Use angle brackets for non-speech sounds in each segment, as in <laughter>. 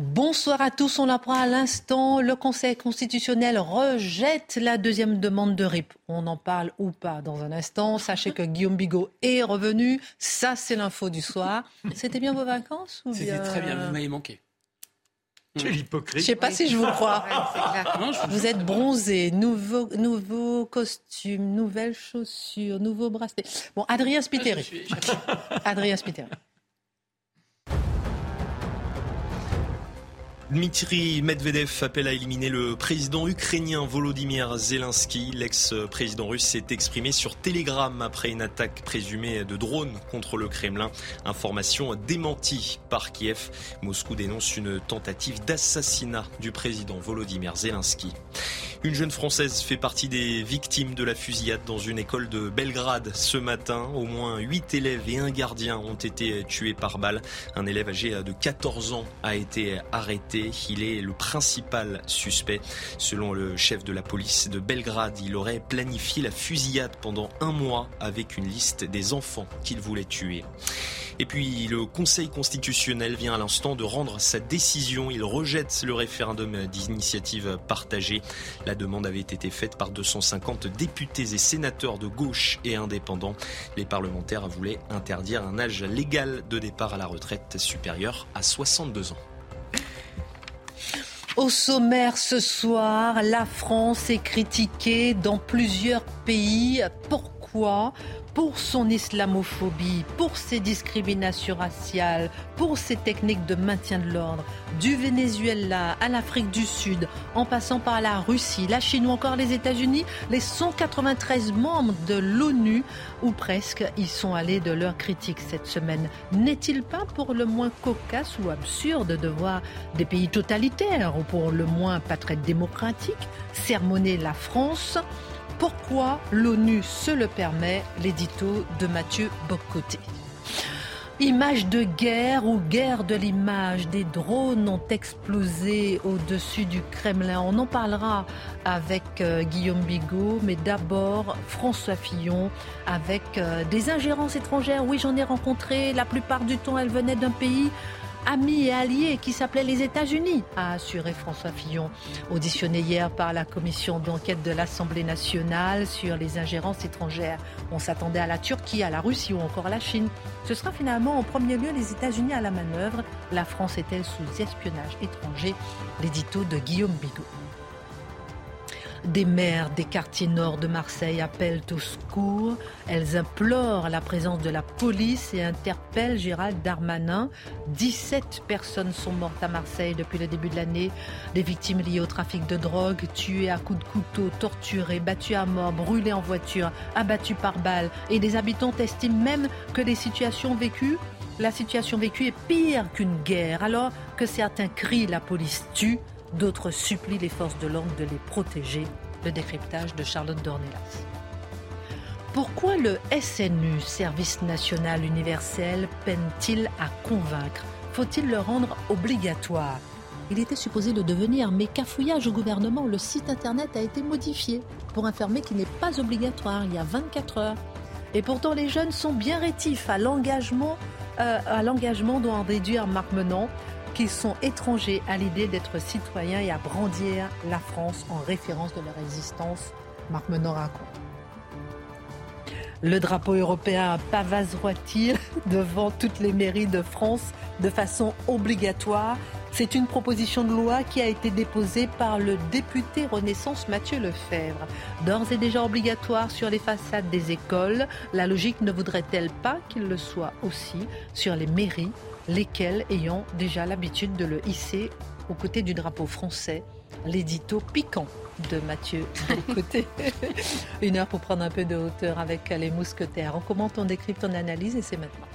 Bonsoir à tous. On l'apprend à l'instant. Le Conseil constitutionnel rejette la deuxième demande de RIP. On en parle ou pas dans un instant. Sachez que Guillaume Bigot est revenu. Ça, c'est l'info du soir. C'était bien vos vacances C'était très bien. Vous m'avez manqué. Quel hypocrite. Je sais pas si je vous crois. vous êtes bronzé, nouveau, nouveau costume, nouvelles chaussures, nouveau bracelet. Bon, Adrien Spiteri. Adrien Spiteri. Dmitri Medvedev appelle à éliminer le président ukrainien Volodymyr Zelensky. L'ex-président russe s'est exprimé sur Telegram après une attaque présumée de drone contre le Kremlin. Information démentie par Kiev. Moscou dénonce une tentative d'assassinat du président Volodymyr Zelensky. Une jeune Française fait partie des victimes de la fusillade dans une école de Belgrade ce matin. Au moins 8 élèves et un gardien ont été tués par balle. Un élève âgé de 14 ans a été arrêté. Il est le principal suspect. Selon le chef de la police de Belgrade, il aurait planifié la fusillade pendant un mois avec une liste des enfants qu'il voulait tuer. Et puis le Conseil constitutionnel vient à l'instant de rendre sa décision. Il rejette le référendum d'initiative partagée. La demande avait été faite par 250 députés et sénateurs de gauche et indépendants. Les parlementaires voulaient interdire un âge légal de départ à la retraite supérieur à 62 ans. Au sommaire ce soir, la France est critiquée dans plusieurs pays. Pourquoi? Pour son islamophobie, pour ses discriminations raciales, pour ses techniques de maintien de l'ordre, du Venezuela à l'Afrique du Sud, en passant par la Russie, la Chine ou encore les États-Unis, les 193 membres de l'ONU, ou presque, y sont allés de leur critique cette semaine. N'est-il pas pour le moins cocasse ou absurde de voir des pays totalitaires, ou pour le moins pas très démocratiques, sermonner la France pourquoi l'ONU se le permet L'édito de Mathieu Bocoté. Image de guerre ou guerre de l'image, des drones ont explosé au-dessus du Kremlin. On en parlera avec euh, Guillaume Bigot, mais d'abord François Fillon avec euh, des ingérences étrangères. Oui, j'en ai rencontré. La plupart du temps, elles venaient d'un pays amis et alliés qui s'appelait les États-Unis, a assuré François Fillon, auditionné hier par la commission d'enquête de l'Assemblée nationale sur les ingérences étrangères. On s'attendait à la Turquie, à la Russie ou encore à la Chine. Ce sera finalement en premier lieu les États-Unis à la manœuvre. La France est-elle sous espionnage étranger? L'édito de Guillaume Bigot. Des maires des quartiers nord de Marseille appellent au secours. Elles implorent la présence de la police et interpellent Gérald Darmanin. 17 personnes sont mortes à Marseille depuis le début de l'année. Des victimes liées au trafic de drogue, tuées à coups de couteau, torturées, battues à mort, brûlées en voiture, abattues par balles. Et des habitants estiment même que la situation vécue est pire qu'une guerre, alors que certains crient la police tue, D'autres supplient les forces de l'ordre de les protéger. Le décryptage de Charlotte Dornelas. Pourquoi le SNU, Service national universel, peine-t-il à convaincre? Faut-il le rendre obligatoire? Il était supposé le devenir, mais cafouillage au gouvernement, le site internet a été modifié pour informer qu'il n'est pas obligatoire il y a 24 heures. Et pourtant, les jeunes sont bien rétifs à l'engagement, euh, à l'engagement dont en réduire Marc Menant qu'ils sont étrangers à l'idée d'être citoyens et à brandir la France en référence de leur existence. Marc raconte. Le drapeau européen pavaseroit-il <laughs> devant toutes les mairies de France de façon obligatoire C'est une proposition de loi qui a été déposée par le député Renaissance Mathieu Lefebvre. D'ores et déjà obligatoire sur les façades des écoles, la logique ne voudrait-elle pas qu'il le soit aussi sur les mairies lesquels ayant déjà l'habitude de le hisser aux côtés du drapeau français. L'édito piquant de Mathieu côté. <laughs> Une heure pour prendre un peu de hauteur avec les mousquetaires. On commente, on décrypte, on analyse et c'est maintenant.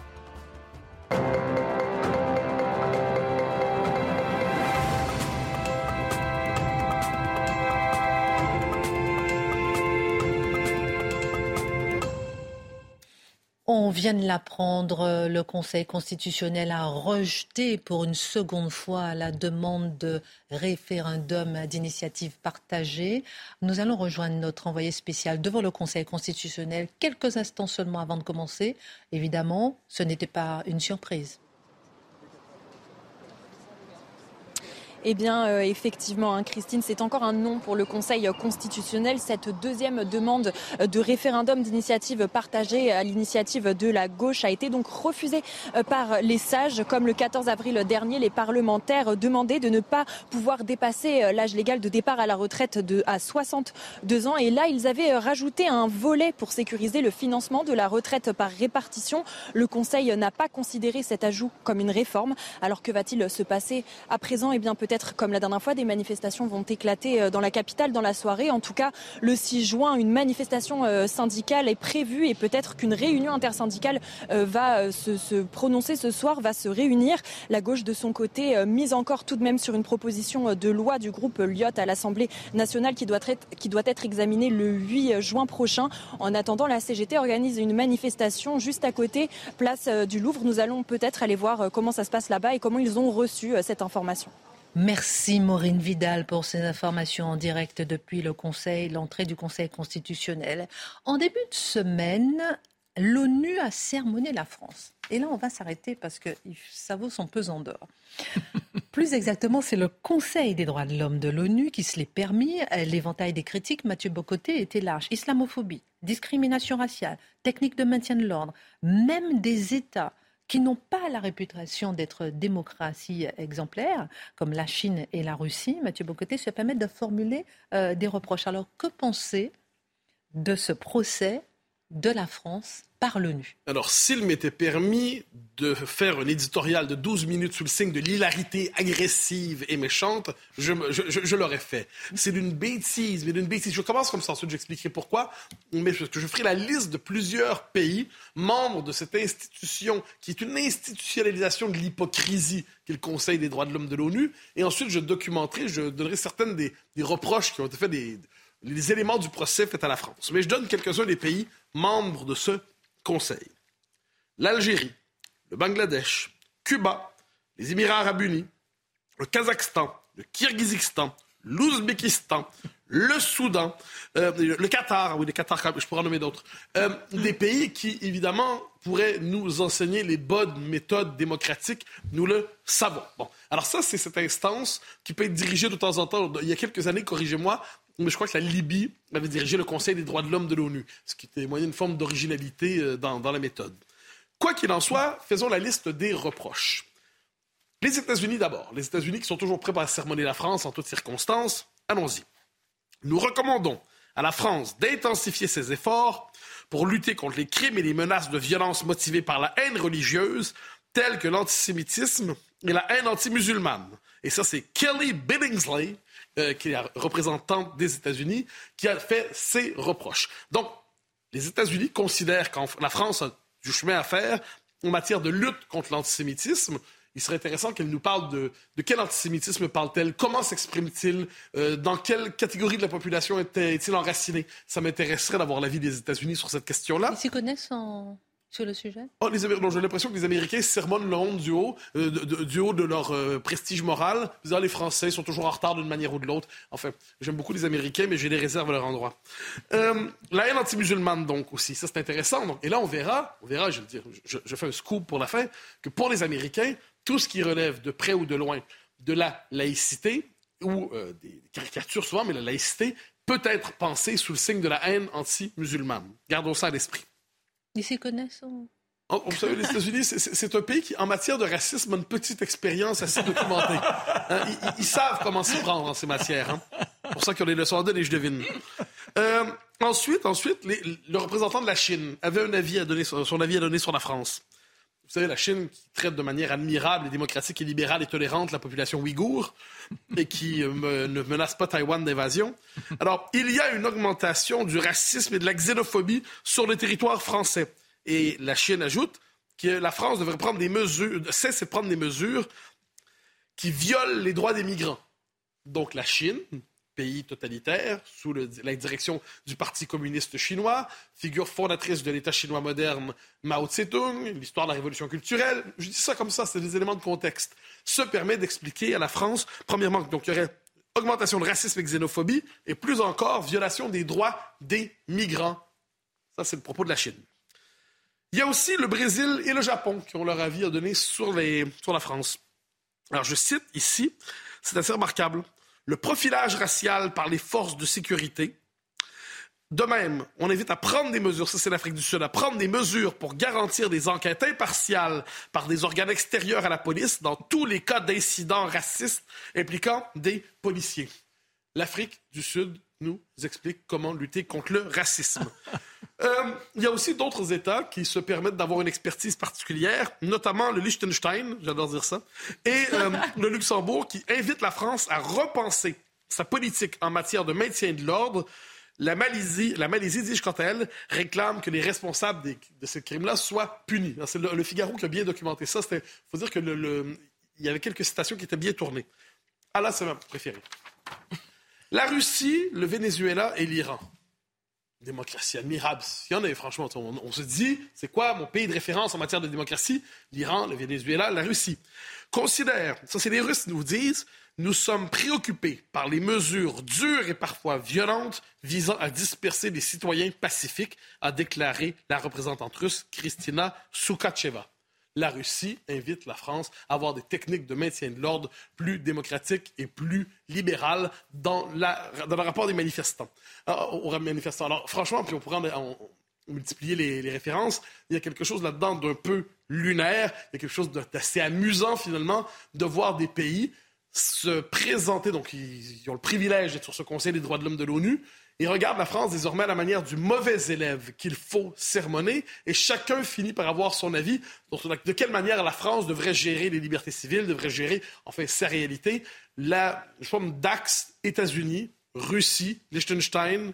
On vient de l'apprendre, le Conseil constitutionnel a rejeté pour une seconde fois la demande de référendum d'initiative partagée. Nous allons rejoindre notre envoyé spécial devant le Conseil constitutionnel quelques instants seulement avant de commencer. Évidemment, ce n'était pas une surprise. Eh bien, euh, effectivement, hein, Christine, c'est encore un non pour le Conseil constitutionnel. Cette deuxième demande de référendum d'initiative partagée à l'initiative de la gauche a été donc refusée euh, par les sages. Comme le 14 avril dernier, les parlementaires demandaient de ne pas pouvoir dépasser euh, l'âge légal de départ à la retraite de, à 62 ans. Et là, ils avaient rajouté un volet pour sécuriser le financement de la retraite par répartition. Le Conseil n'a pas considéré cet ajout comme une réforme. Alors que va-t-il se passer à présent? Eh bien, peut-être comme la dernière fois, des manifestations vont éclater euh, dans la capitale dans la soirée. En tout cas, le 6 juin, une manifestation euh, syndicale est prévue et peut-être qu'une réunion intersyndicale euh, va se, prononcer ce soir, va se réunir. La gauche, de son côté, mise encore tout de même sur une proposition de loi du groupe Lyot à l'Assemblée nationale qui doit être examinée le 8 juin prochain. En attendant, la CGT organise une manifestation juste à côté, place du Louvre. Nous allons peut-être aller voir comment ça se passe là-bas et comment ils ont reçu cette information. Merci Maureen Vidal pour ces informations en direct depuis le Conseil, l'entrée du Conseil constitutionnel. En début de semaine, l'ONU a sermonné la France. Et là, on va s'arrêter parce que ça vaut son pesant d'or. <laughs> Plus exactement, c'est le Conseil des droits de l'homme de l'ONU qui se l'est permis. L'éventail des critiques, Mathieu Bocoté, était large. Islamophobie, discrimination raciale, technique de maintien de l'ordre, même des États qui n'ont pas la réputation d'être démocratie exemplaire, comme la Chine et la Russie, Mathieu Bocoté, se permettent de formuler euh, des reproches. Alors, que penser de ce procès de la France par l'ONU. Alors, s'il m'était permis de faire un éditorial de 12 minutes sous le signe de l'hilarité agressive et méchante, je, je, l'aurais fait. C'est d'une bêtise, mais d'une bêtise. Je commence comme ça, ensuite j'expliquerai pourquoi, mais que je ferai la liste de plusieurs pays membres de cette institution qui est une institutionnalisation de l'hypocrisie qui est le Conseil des droits de l'homme de l'ONU, et ensuite je documenterai, je donnerai certaines des, des reproches qui ont été faits des les éléments du procès faits à la France. Mais je donne quelques-uns des pays membres de ce Conseil. L'Algérie, le Bangladesh, Cuba, les Émirats arabes unis, le Kazakhstan, le Kirghizistan, l'Ouzbékistan, le Soudan, euh, le Qatar, oui, le Qatar, je pourrais en nommer d'autres. Euh, des pays qui, évidemment, pourraient nous enseigner les bonnes méthodes démocratiques, nous le savons. Bon, alors ça, c'est cette instance qui peut être dirigée de temps en temps. Il y a quelques années, corrigez-moi, je crois que la Libye avait dirigé le Conseil des droits de l'homme de l'ONU, ce qui témoignait une forme d'originalité euh, dans, la méthode. Quoi qu'il en soit, faisons la liste des reproches. Les États-Unis d'abord. Les États-Unis qui sont toujours prêts à sermonner la France en toutes circonstances. Allons-y. Nous recommandons à la France d'intensifier ses efforts pour lutter contre les crimes et les menaces de violence motivées par la haine religieuse, telles que l'antisémitisme et la haine anti-musulmane. Et ça, c'est Kelly Billingsley, euh, qui est la représentante des États-Unis, qui a fait ces reproches. Donc, les États-Unis considèrent que la France a du chemin à faire en matière de lutte contre l'antisémitisme. Il serait intéressant qu'elle nous parle de, de quel antisémitisme parle-t-elle, comment s'exprime-t-il, euh, dans quelle catégorie de la population est-il enraciné? Ça m'intéresserait d'avoir l'avis des États-Unis sur cette question-là. Ils s'y connaissent en sur le sujet? Oh, J'ai l'impression que les Américains sermonnent le du haut, euh, de, du haut de leur euh, prestige moral. Disant, les Français sont toujours en retard d'une manière ou de l'autre. Enfin, j'aime beaucoup les Américains, mais j'ai des réserves à leur endroit. Euh, la haine anti-musulmane, donc, aussi. Ça, c'est intéressant. Donc, et là, on verra, on verra, je dire, je, fais un scoop pour la fin, que pour les Américains, tout ce qui relève de près ou de loin de la laïcité, ou des caricatures souvent, mais la laïcité, peut être pensée sous le signe de la haine anti-musulmane. Gardons ça à l'esprit. Ils s'y connaissent oh, vous savez, les États-Unis, c'est un pays qui, en matière de racisme, a une petite expérience assez documentée. Hein, ils, savent comment s'y prendre en ces matières. Hein. Pour ça qu'ils ont des leçons à donner, je devine. Euh, ensuite, ensuite le représentant de la Chine avait un son avis à donner sur la France. Vous savez, la Chine qui traite de manière admirable et démocratique et libérale et tolérante la population ouïghour et qui euh, ne menace pas Taïwan d'invasion. Alors, il y a une augmentation du racisme et de la xénophobie sur le territoire français. Et la Chine ajoute que la France devrait prendre des mesures, cesser de prendre des mesures qui violent les droits des migrants. Donc la Chine, pays totalitaire, sous la direction du Parti communiste chinois, figure fondatrice de l'État chinois moderne Mao Tse-tung, l'histoire de la révolution culturelle. Je dis ça comme ça, c'est des éléments de contexte. Se permet d'expliquer à la France, premièrement, donc il y aurait augmentation de racisme et xénophobie, et plus encore, violation des droits des migrants. Ça, c'est le propos de la Chine. Il y a aussi le Brésil et le Japon qui ont leur avis à donner sur, sur la France. Alors, je cite ici C'est assez remarquable. Le profilage racial par les forces de sécurité. De même, on invite à prendre des mesures, ça c'est l'Afrique du Sud, à prendre des mesures pour garantir des enquêtes impartiales par des organes extérieurs à la police dans tous les cas d'incidents racistes impliquant des policiers. L'Afrique du Sud nous explique comment lutter contre le racisme. <laughs> Euh, il y a aussi d'autres États qui se permettent d'avoir une expertise particulière, notamment le Liechtenstein, j'adore dire ça, et euh, <laughs> le Luxembourg qui invite la France à repenser sa politique en matière de maintien de l'ordre. La Malaisie, la Malaisie, dis-je quant à elle, réclame que les responsables de ce crime-là soient punis. C'est le, Figaro qui a bien documenté ça. Il faut dire que le, il y avait quelques citations qui étaient bien tournées. Ah là, c'est ma préférée. La Russie, le Venezuela et l'Iran. Démocratie admirable. Il y en a, franchement. On, se dit, c'est quoi mon pays de référence en matière de démocratie? L'Iran, le Venezuela, la Russie. Considère, ça c'est les Russes nous disent, nous sommes préoccupés par les mesures dures et parfois violentes visant à disperser les citoyens pacifiques, a déclaré la représentante russe Kristina Soukacheva la Russie invite la France à avoir des techniques de maintien de l'ordre plus démocratiques et plus libérales dans, le rapport des manifestants. Alors, aux manifestants. Alors, franchement, puis on pourrait multiplier les, références, il y a quelque chose là-dedans d'un peu lunaire, il y a quelque chose d'assez amusant finalement de voir des pays se présenter, donc ils ont le privilège d'être sur ce Conseil des droits de l'homme de l'ONU, il regarde la France désormais à la manière du mauvais élève qu'il faut sermonner et chacun finit par avoir son avis de quelle manière la France devrait gérer les libertés civiles, devrait gérer, enfin, sa réalité? La forme d'axe États-Unis, Russie, Liechtenstein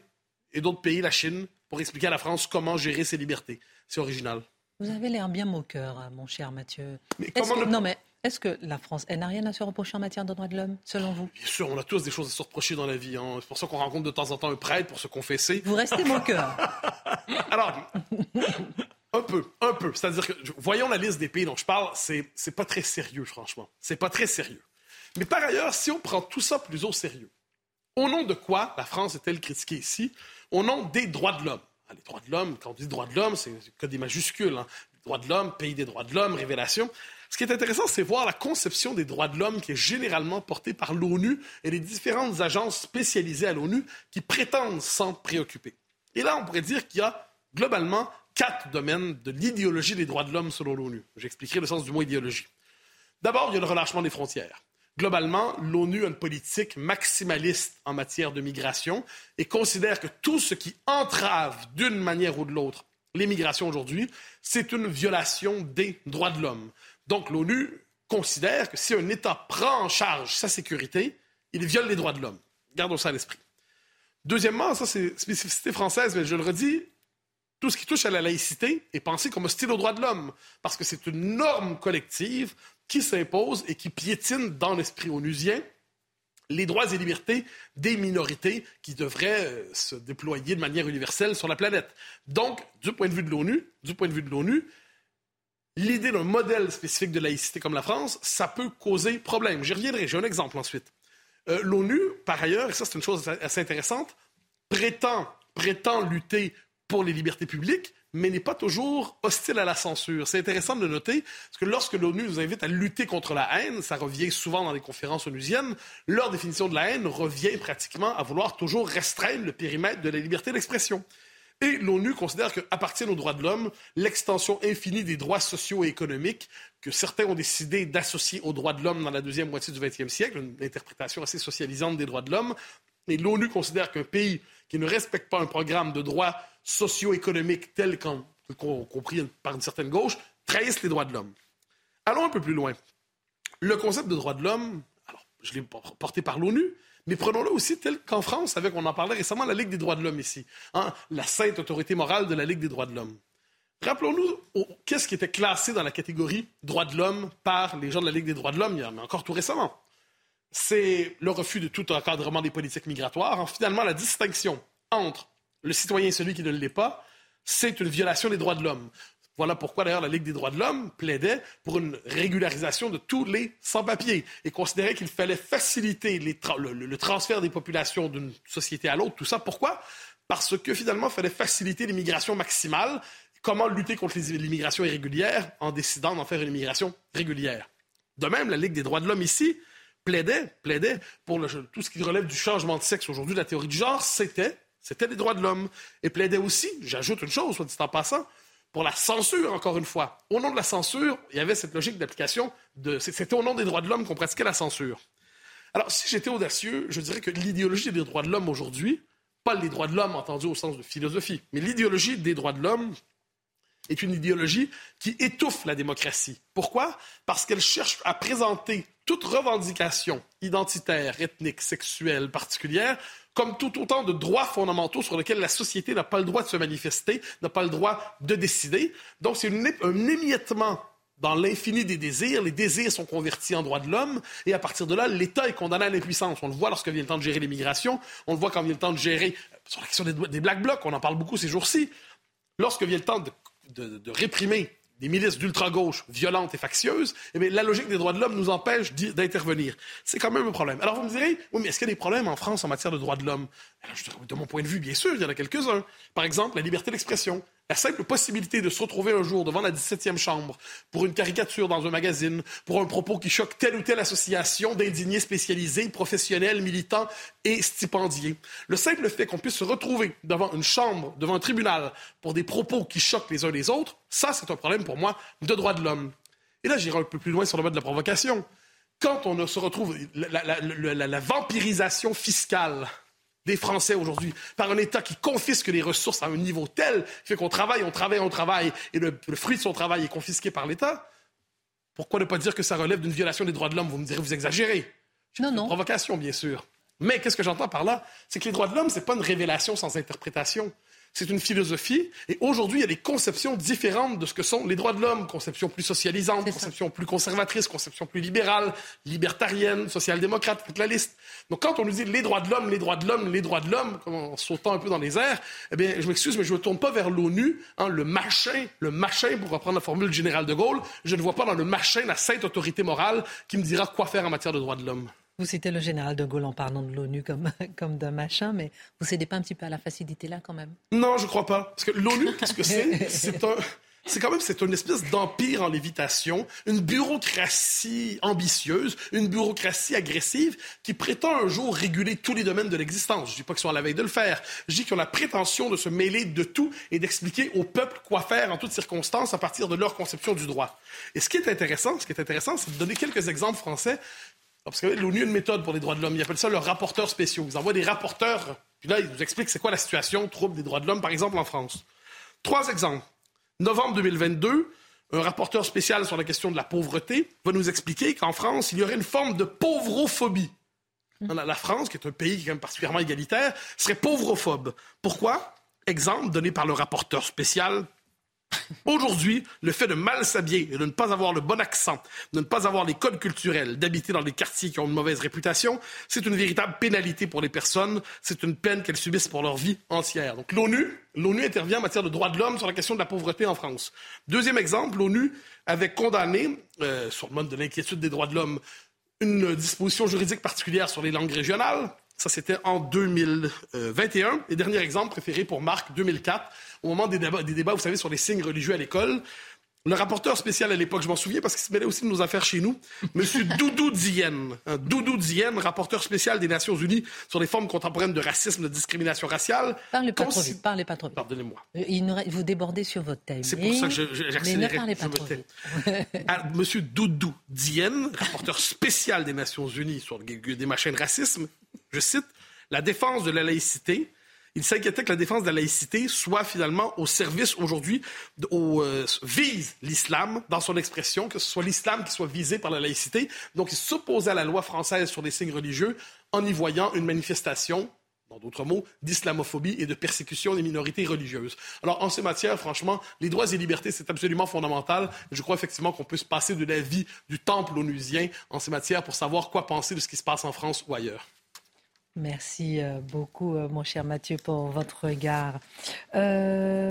et d'autres pays, la Chine, pour expliquer à la France comment gérer ses libertés. C'est original. Vous avez l'air bien moqueur, mon cher Mathieu. Mais comment Non, mais est-ce que la France, elle n'a rien à se reprocher en matière de droits de l'homme, selon vous? Bien sûr, on a tous des choses à se reprocher dans la vie. Hein. C'est pour ça qu'on rencontre de temps en temps un prêtre pour se confesser. Vous restez mon cœur. <laughs> Alors, un peu, un peu. C'est-à-dire que, voyons la liste des pays dont je parle, c'est, c'est pas très sérieux, franchement. C'est pas très sérieux. Mais par ailleurs, si on prend tout ça plus au sérieux, au nom de quoi la France est-elle critiquée ici? Au nom des droits de l'homme. Ah, les droits de l'homme, quand on dit droits de l'homme, c'est que des majuscules. Hein. Droits de l'homme, pays des droits de l'homme, révélation. Ce qui est intéressant, c'est voir la conception des droits de l'homme qui est généralement portée par l'ONU et les différentes agences spécialisées à l'ONU qui prétendent s'en préoccuper. Et là, on pourrait dire qu'il y a globalement quatre domaines de l'idéologie des droits de l'homme selon l'ONU. J'expliquerai le sens du mot idéologie. D'abord, il y a le relâchement des frontières. Globalement, l'ONU a une politique maximaliste en matière de migration et considère que tout ce qui entrave d'une manière ou de l'autre les migrations aujourd'hui, c'est une violation des droits de l'homme. Donc l'ONU considère que si un État prend en charge sa sécurité, il viole les droits de l'homme. Gardons ça à l'esprit. Deuxièmement, ça c'est spécificité française, mais je le redis, tout ce qui touche à la laïcité est pensé comme hostile aux droits de l'homme, parce que c'est une norme collective qui s'impose et qui piétine dans l'esprit onusien les droits et libertés des minorités qui devraient euh, se déployer de manière universelle sur la planète. Donc, du point de vue de l'ONU, du point de vue de l'ONU, l'idée d'un modèle spécifique de laïcité comme la France, ça peut causer problème. J'y reviendrai, j'ai un exemple ensuite. Euh, L'ONU, par ailleurs, et ça c'est une chose assez intéressante, prétend, prétend lutter pour les libertés publiques, mais n'est pas toujours hostile à la censure. C'est intéressant de noter, parce que lorsque l'ONU nous invite à lutter contre la haine, ça revient souvent dans les conférences onusiennes, leur définition de la haine revient pratiquement à vouloir toujours restreindre le périmètre de la liberté d'expression. Et l'ONU considère qu'appartiennent aux droits de l'homme l'extension infinie des droits sociaux et économiques que certains ont décidé d'associer aux droits de l'homme dans la deuxième moitié du XXe siècle, une interprétation assez socialisante des droits de l'homme. Et l'ONU considère qu'un pays qui ne respecte pas un programme de droits socio-économiques tel qu'en compris par une certaine gauche trahisse les droits de l'homme. Allons un peu plus loin. Le concept de droits de l'homme, je l'ai porté par l'ONU, mais prenons-le aussi tel qu'en France, avec, on en parlait récemment, la Ligue des droits de l'homme ici, hein, la sainte autorité morale de la Ligue des droits de l'homme. Rappelons-nous qu'est-ce qui était classé dans la catégorie droits de l'homme par les gens de la Ligue des droits de l'homme, il encore tout récemment. C'est le refus de tout encadrement des politiques migratoires. Hein, finalement, la distinction entre le citoyen et celui qui ne l'est pas, c'est une violation des droits de l'homme. Voilà pourquoi d'ailleurs la Ligue des droits de l'homme plaidait pour une régularisation de tous les sans-papiers et considérait qu'il fallait faciliter le, transfert des populations d'une société à l'autre. Tout ça, pourquoi? Parce que finalement, il fallait faciliter l'immigration maximale. Comment lutter contre l'immigration irrégulière en décidant d'en faire une immigration régulière? De même, la Ligue des droits de l'homme ici plaidait, plaidait pour tout ce qui relève du changement de sexe aujourd'hui, la théorie du genre, c'était, c'était les droits de l'homme. Et plaidait aussi, j'ajoute une chose, soit dit en passant, pour la censure, encore une fois. Au nom de la censure, il y avait cette logique d'application, c'était au nom des droits de l'homme qu'on pratiquait la censure. Alors, si j'étais audacieux, je dirais que l'idéologie des droits de l'homme aujourd'hui, pas les droits de l'homme entendus au sens de philosophie, mais l'idéologie des droits de l'homme est une idéologie qui étouffe la démocratie. Pourquoi? Parce qu'elle cherche à présenter toute revendication identitaire, ethnique, sexuelle particulière comme tout autant de droits fondamentaux sur lesquels la société n'a pas le droit de se manifester, n'a pas le droit de décider. Donc, c'est un émiettement dans l'infini des désirs. Les désirs sont convertis en droits de l'homme et à partir de là, l'État est condamné à l'impuissance. On le voit lorsque vient le temps de gérer l'immigration, on le voit quand vient le temps de gérer, sur la question des Black Blocs, on en parle beaucoup ces jours-ci, lorsque vient le temps de réprimer des milices d'ultra-gauche violentes et factieuses, eh la logique des droits de l'homme nous empêche d'intervenir. C'est quand même un problème. Alors vous me direz, oui, mais est-ce qu'il y a des problèmes en France en matière de droits de l'homme? De mon point de vue, bien sûr, il y en a quelques-uns. Par exemple, la liberté d'expression. La simple possibilité de se retrouver un jour devant la 17e chambre pour une caricature dans un magazine, pour un propos qui choque telle ou telle association d'indignés spécialisés, professionnels, militants et stipendiés. Le simple fait qu'on puisse se retrouver devant une chambre, devant un tribunal, pour des propos qui choquent les uns les autres, ça, c'est un problème pour moi de droit de l'homme. Et là, j'irai un peu plus loin sur le mode de la provocation. Quand on se retrouve, la vampirisation fiscale des Français aujourd'hui par un État qui confisque les ressources à un niveau tel qui fait qu'on travaille, on travaille, on travaille, et le, fruit de son travail est confisqué par l'État, pourquoi ne pas dire que ça relève d'une violation des droits de l'homme? Vous me direz, vous exagérez. Non, non. Provocation, bien sûr. Mais qu'est-ce que j'entends par là? C'est que les droits de l'homme, ce n'est pas une révélation sans interprétation c'est une philosophie. Et aujourd'hui, il y a des conceptions différentes de ce que sont les droits de l'homme. Conception plus socialisante, conception plus conservatrice, conception plus libérale, libertarienne, social-démocrate, toute la liste. Donc quand on nous dit les droits de l'homme, les droits de l'homme, les droits de l'homme, en sautant un peu dans les airs, eh bien, je m'excuse, mais je ne me tourne pas vers l'ONU, hein, le machin, le machin, pour reprendre la formule du général de Gaulle. Je ne vois pas dans le machin la sainte autorité morale qui me dira quoi faire en matière de droits de l'homme. Vous citez le général de Gaulle en parlant de l'ONU comme, <laughs> comme d'un machin, mais vous cédez pas un petit peu à la facilité là quand même? Non, je crois pas. Parce que l'ONU, qu'est-ce que c'est? <laughs> C'est un. C'est quand même c'est une espèce d'empire en lévitation, une bureaucratie ambitieuse, une bureaucratie agressive qui prétend un jour réguler tous les domaines de l'existence. Je dis pas qu'ils sont à la veille de le faire. Je dis qu'ils ont la prétention de se mêler de tout et d'expliquer au peuple quoi faire en toutes circonstances à partir de leur conception du droit. Et ce qui est intéressant, ce qui est intéressant, c'est de donner quelques exemples français parce que l'ONU a une méthode pour les droits de l'homme. Ils appellent ça leurs rapporteurs spéciaux. Ils envoient des rapporteurs, puis là, ils nous expliquent c'est quoi la situation trouble des droits de l'homme, par exemple, en France. Trois exemples. Novembre 2022, un rapporteur spécial sur la question de la pauvreté va nous expliquer qu'en France, il y aurait une forme de pauvrophobie. La France, qui est un pays quand même particulièrement égalitaire, serait pauvrophobe. Pourquoi? Exemple donné par le rapporteur spécial Aujourd'hui, le fait de mal s'habiller et de ne pas avoir le bon accent, de ne pas avoir les codes culturels, d'habiter dans des quartiers qui ont une mauvaise réputation, c'est une véritable pénalité pour les personnes. C'est une peine qu'elles subissent pour leur vie entière. Donc l'ONU, l'ONU intervient en matière de droits de l'homme sur la question de la pauvreté en France. Deuxième exemple, l'ONU avait condamné, euh, sur le mode de l'inquiétude des droits de l'homme, une disposition juridique particulière sur les langues régionales. Ça, c'était en 2021. Et dernier exemple préféré pour Marc, 2004 au moment des débats, des débats, vous savez, sur les signes religieux à l'école. Le rapporteur spécial à l'époque, je m'en souviens parce qu'il se mêlait aussi de nos affaires chez nous, M. <laughs> Doudou Dienne. Doudou Dienne, rapporteur spécial des Nations Unies sur les formes contemporaines de racisme, de discrimination raciale. Parlez pas trop vite, parlez pas trop vite. Pardonnez-moi. Euh, vous débordez sur votre thème. C'est pour ça que j'ai accéléré. Mais ne parlez pas trop vite. Ah, M. Doudou Dienne, rapporteur spécial des Nations Unies sur des machins de racisme, je cite, la défense de la laïcité il s'inquiétait que la défense de la laïcité soit finalement au service aujourd'hui, euh, vise l'islam dans son expression, que ce soit l'islam qui soit visé par la laïcité. Donc il s'opposait à la loi française sur les signes religieux en y voyant une manifestation dans d'autres mots, d'islamophobie et de persécution des minorités religieuses. Alors, en ces matières, franchement, les droits et libertés, c'est absolument fondamental. Je crois effectivement qu'on peut se passer de la vie du temple onusien en ces matières pour savoir quoi penser de ce qui se passe en France ou ailleurs. Merci euh, beaucoup, euh, mon cher Mathieu, pour votre regard. Euh,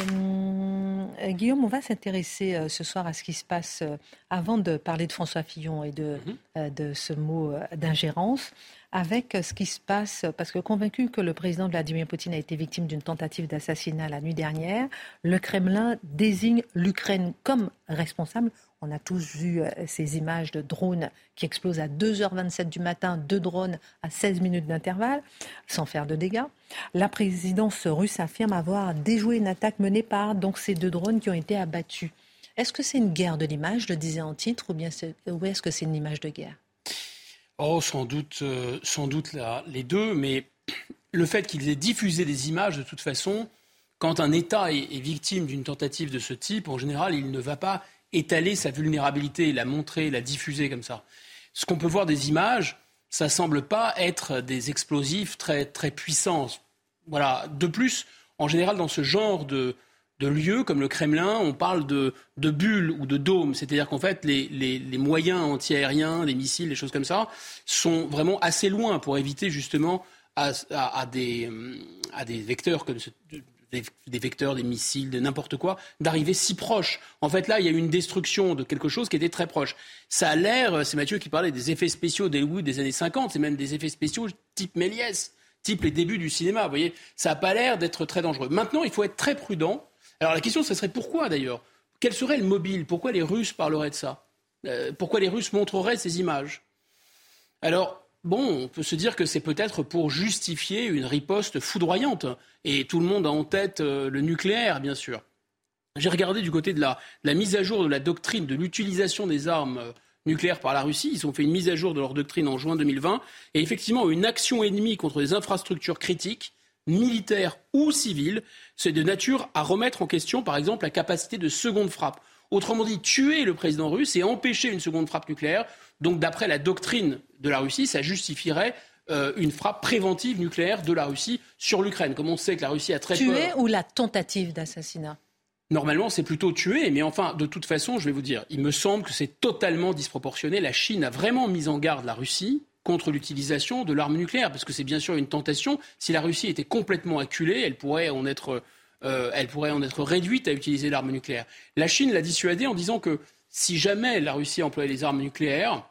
Guillaume, on va s'intéresser ce soir à ce qui se passe avant de parler de François Fillon et de, mhm. de ce mot d'ingérence, avec ce qui se passe, parce que convaincu que le président Vladimir Poutine a été victime d'une tentative d'assassinat la nuit dernière, le Kremlin désigne l'Ukraine comme responsable On a tous vu ces images de drones qui explosent à 2h27 du matin, deux drones à 16 minutes d'intervalle, sans faire de dégâts. La présidence russe affirme avoir déjoué une attaque menée par donc, ces deux drones qui ont été abattus. Est-ce que c'est une guerre de l'image, le disais en titre, ou bien est-ce que c'est une image de guerre? Oh, sans doute, sans doute les deux, mais le fait qu'ils aient diffusé des images, de toute façon, quand un État est, victime d'une tentative de ce type, en général, il ne va pas étaler sa vulnérabilité, la montrer, la diffuser comme ça. Ce qu'on peut voir des images, ça semble pas être des explosifs très, très puissants. Voilà. De plus, en général, dans ce genre de, lieux comme le Kremlin, on parle de, bulles ou de dômes. C'est-à-dire qu'en fait, les, les, moyens antiaériens, les missiles, les choses comme ça, sont vraiment assez loin pour éviter justement à, des, à des vecteurs comme des, vecteurs, des missiles, de n'importe quoi, d'arriver si proche. En fait, là, il y a eu une destruction de quelque chose qui était très proche. Ça a l'air, c'est Mathieu qui parlait des effets spéciaux des années 50, c'est même des effets spéciaux type Méliès, type les débuts du cinéma. Vous voyez, ça n'a pas l'air d'être très dangereux. Maintenant, il faut être très prudent. Alors la question, ce serait pourquoi d'ailleurs? Quel serait le mobile? Pourquoi les Russes parleraient de ça? Euh, Pourquoi les Russes montreraient ces images? Alors, Bon, on peut se dire que c'est peut-être pour justifier une riposte foudroyante. Et tout le monde a en tête euh, le nucléaire, bien sûr. J'ai regardé du côté de la, mise à jour de la doctrine de l'utilisation des armes euh, nucléaires par la Russie. Ils ont fait une mise à jour de leur doctrine en juin 2020. Et effectivement, une action ennemie contre des infrastructures critiques, militaires ou civiles, c'est de nature à remettre en question, par exemple, la capacité de seconde frappe. Autrement dit, tuer le président russe et empêcher une seconde frappe nucléaire donc, d'après la doctrine de la Russie, ça justifierait euh, une frappe préventive nucléaire de la Russie sur l'Ukraine. Comme on sait que la Russie a très Tuer ou la tentative d'assassinat? Normalement, c'est plutôt tuer, mais enfin, de toute façon, je vais vous dire, il me semble que c'est totalement disproportionné. La Chine a vraiment mis en garde la Russie contre l'utilisation de l'arme nucléaire, parce que c'est bien sûr une tentation. Si la Russie était complètement acculée, elle pourrait en être, euh, elle pourrait en être réduite à utiliser l'arme nucléaire. La Chine l'a dissuadée en disant que si jamais la Russie employait les armes nucléaires,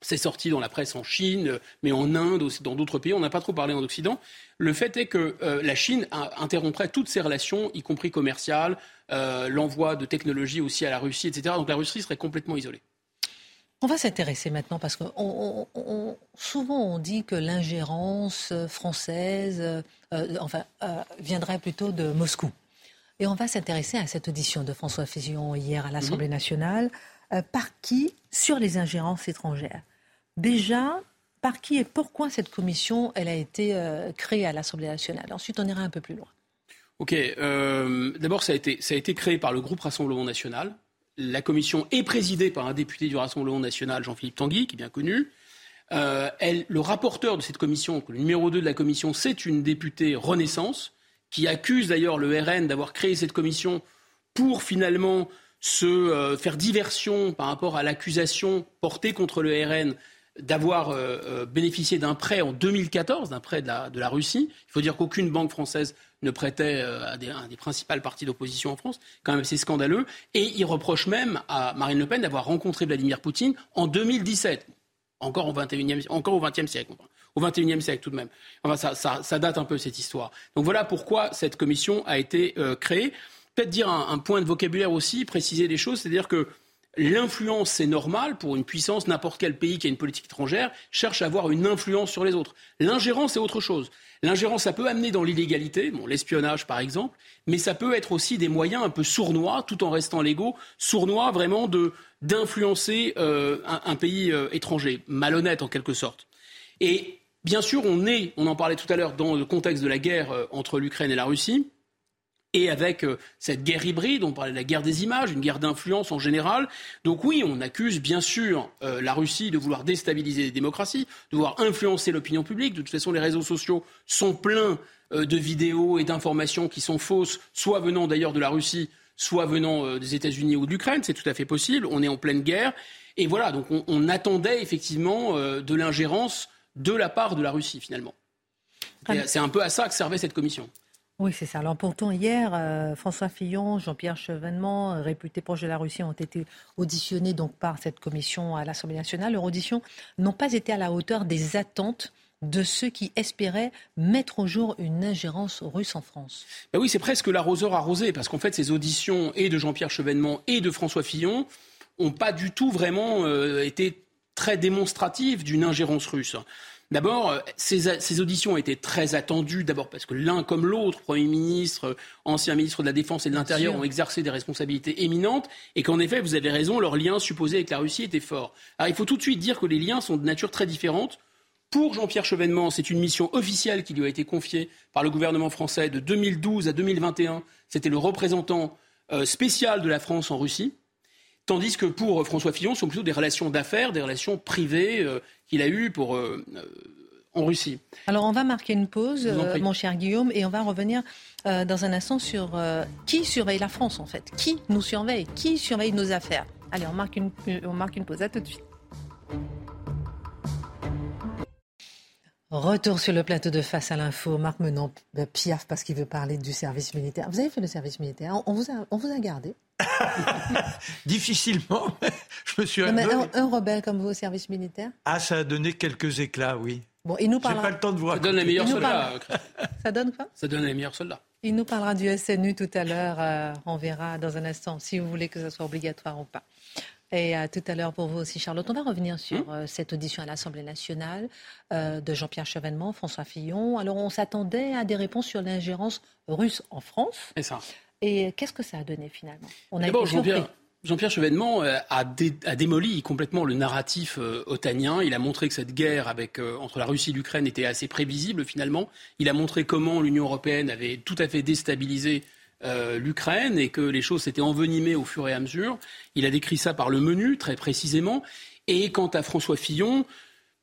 c'est sorti dans la presse en Chine, mais en Inde, aussi dans d'autres pays. On n'a pas trop parlé en Occident. Le fait est que euh, la Chine interromprait toutes ses relations, y compris commerciales, euh, l'envoi de technologies aussi à la Russie, etc. Donc la Russie serait complètement isolée. On va s'intéresser maintenant parce que souvent on dit que l'ingérence française, euh, enfin, viendrait plutôt de Moscou. Et on va s'intéresser à cette audition de François Fillon hier à l'Assemblée mhm. nationale. par qui sur les ingérences étrangères? Déjà, par qui et pourquoi cette commission elle a été euh, créée à l'Assemblée nationale? Ensuite, on ira un peu plus loin. Ok. Euh, d'abord, ça, ça a été créé par le groupe Rassemblement national. La commission est présidée par un député du Rassemblement national, Jean-Philippe Tanguy, qui est bien connu. Euh, le rapporteur de cette commission, le numéro 2 de la commission, c'est une députée Renaissance, qui accuse d'ailleurs le RN d'avoir créé cette commission pour finalement se faire diversion par rapport à l'accusation portée contre le RN d'avoir euh, euh, bénéficié d'un prêt en 2014, d'un prêt de la, Russie. Il faut dire qu'aucune banque française ne prêtait euh, à des, un des principales partis d'opposition en France. Quand même, c'est scandaleux. Et il reproche même à Marine Le Pen d'avoir rencontré Vladimir Poutine en 2017. Encore au 21e, encore au 20e siècle. Au 21e siècle tout de même. Enfin, ça, date un peu cette histoire. Donc voilà pourquoi cette commission a été créée. Peut-être dire un, un, point de vocabulaire aussi, préciser des choses, c'est-à-dire que L'influence, c'est normal pour une puissance, n'importe quel pays qui a une politique étrangère cherche à avoir une influence sur les autres. L'ingérence, c'est autre chose. L'ingérence, ça peut amener dans l'illégalité, bon, l'espionnage par exemple, mais ça peut être aussi des moyens un peu sournois, tout en restant légaux, sournois vraiment d'influencer euh, un, pays euh, étranger, malhonnête en quelque sorte. Et bien sûr, on est, on en parlait tout à l'heure, dans le contexte de la guerre euh, entre l'Ukraine et la Russie et avec euh, cette guerre hybride, on parlait de la guerre des images, une guerre d'influence en général. Donc oui, on accuse bien sûr euh, la Russie de vouloir déstabiliser les démocraties, de vouloir influencer l'opinion publique. De toute façon, les réseaux sociaux sont pleins euh, de vidéos et d'informations qui sont fausses, soit venant d'ailleurs de la Russie, soit venant des États-Unis ou de l'Ukraine. C'est tout à fait possible. On est en pleine guerre. Et voilà, donc on, on attendait effectivement de l'ingérence de la part de la Russie finalement. C'est un peu à ça que servait cette commission. Oui, c'est ça. Alors pourtant, hier, euh, François Fillon, Jean-Pierre Chevènement, euh, réputés proches de la Russie, ont été auditionnés par cette commission à l'Assemblée nationale. Leurs auditions n'ont pas été à la hauteur des attentes de ceux qui espéraient mettre au jour une ingérence russe en France. Ben oui, c'est presque l'arroseur arrosé, parce qu'en fait, ces auditions et de Jean-Pierre Chevènement et de François Fillon n'ont pas du tout vraiment été très démonstratives d'une ingérence russe. D'abord, euh, ces, auditions ont été très attendues, d'abord parce que l'un comme l'autre, Premier ministre, ancien ministre de la Défense et de l'Intérieur, ont exercé des responsabilités éminentes, et qu'en effet, vous avez raison, leurs liens supposés avec la Russie étaient forts. Alors il faut tout de suite dire que les liens sont de nature très différente. Pour Jean-Pierre Chevènement, c'est une mission officielle qui lui a été confiée par le gouvernement français de 2012 à 2021. C'était le représentant euh, spécial de la France en Russie. Tandis que pour François Fillon, ce sont plutôt des relations d'affaires, des relations privées euh, qu'il a eues pour, euh, euh, en Russie. Alors on va marquer une pause, mon cher Guillaume, et on va revenir dans un instant sur qui surveille la France en fait. Qui nous surveille? Qui surveille nos affaires? Allez, on marque une, on marque une pause. À tout de suite. Retour sur le plateau de Face à l'info. Marc Menon piaf parce qu'il veut parler du service militaire. Vous avez fait le service militaire On vous a, on vous a gardé <laughs> Difficilement. Je me suis un, un, rebelle comme vous au service militaire? Ah, ça a donné quelques éclats, oui. Bon, il nous parlera... pas le temps de voir. Ça donne les meilleurs soldats. <laughs> Ça donne quoi? Ça donne les meilleurs soldats. Il nous parlera du SNU tout à l'heure. Euh, on verra dans un instant si vous voulez que ce soit obligatoire ou pas. Et à tout à l'heure pour vous aussi, Charlotte. On va revenir sur hmm euh, cette audition à l'Assemblée nationale euh, de Jean-Pierre Chevènement, François Fillon. Alors, on s'attendait à des réponses sur l'ingérence russe en France. C'est ça. Et qu'est-ce que ça a donné finalement? D'abord, Jean-Pierre. Jean-Pierre Chevènement euh, a, démoli complètement le narratif euh, otanien. Il a montré que cette guerre avec, euh, entre la Russie et l'Ukraine était assez prévisible finalement. Il a montré comment l'Union européenne avait tout à fait déstabilisé l'Ukraine et que les choses s'étaient envenimées au fur et à mesure. Il a décrit ça par le menu, très précisément. Et quant à François Fillon,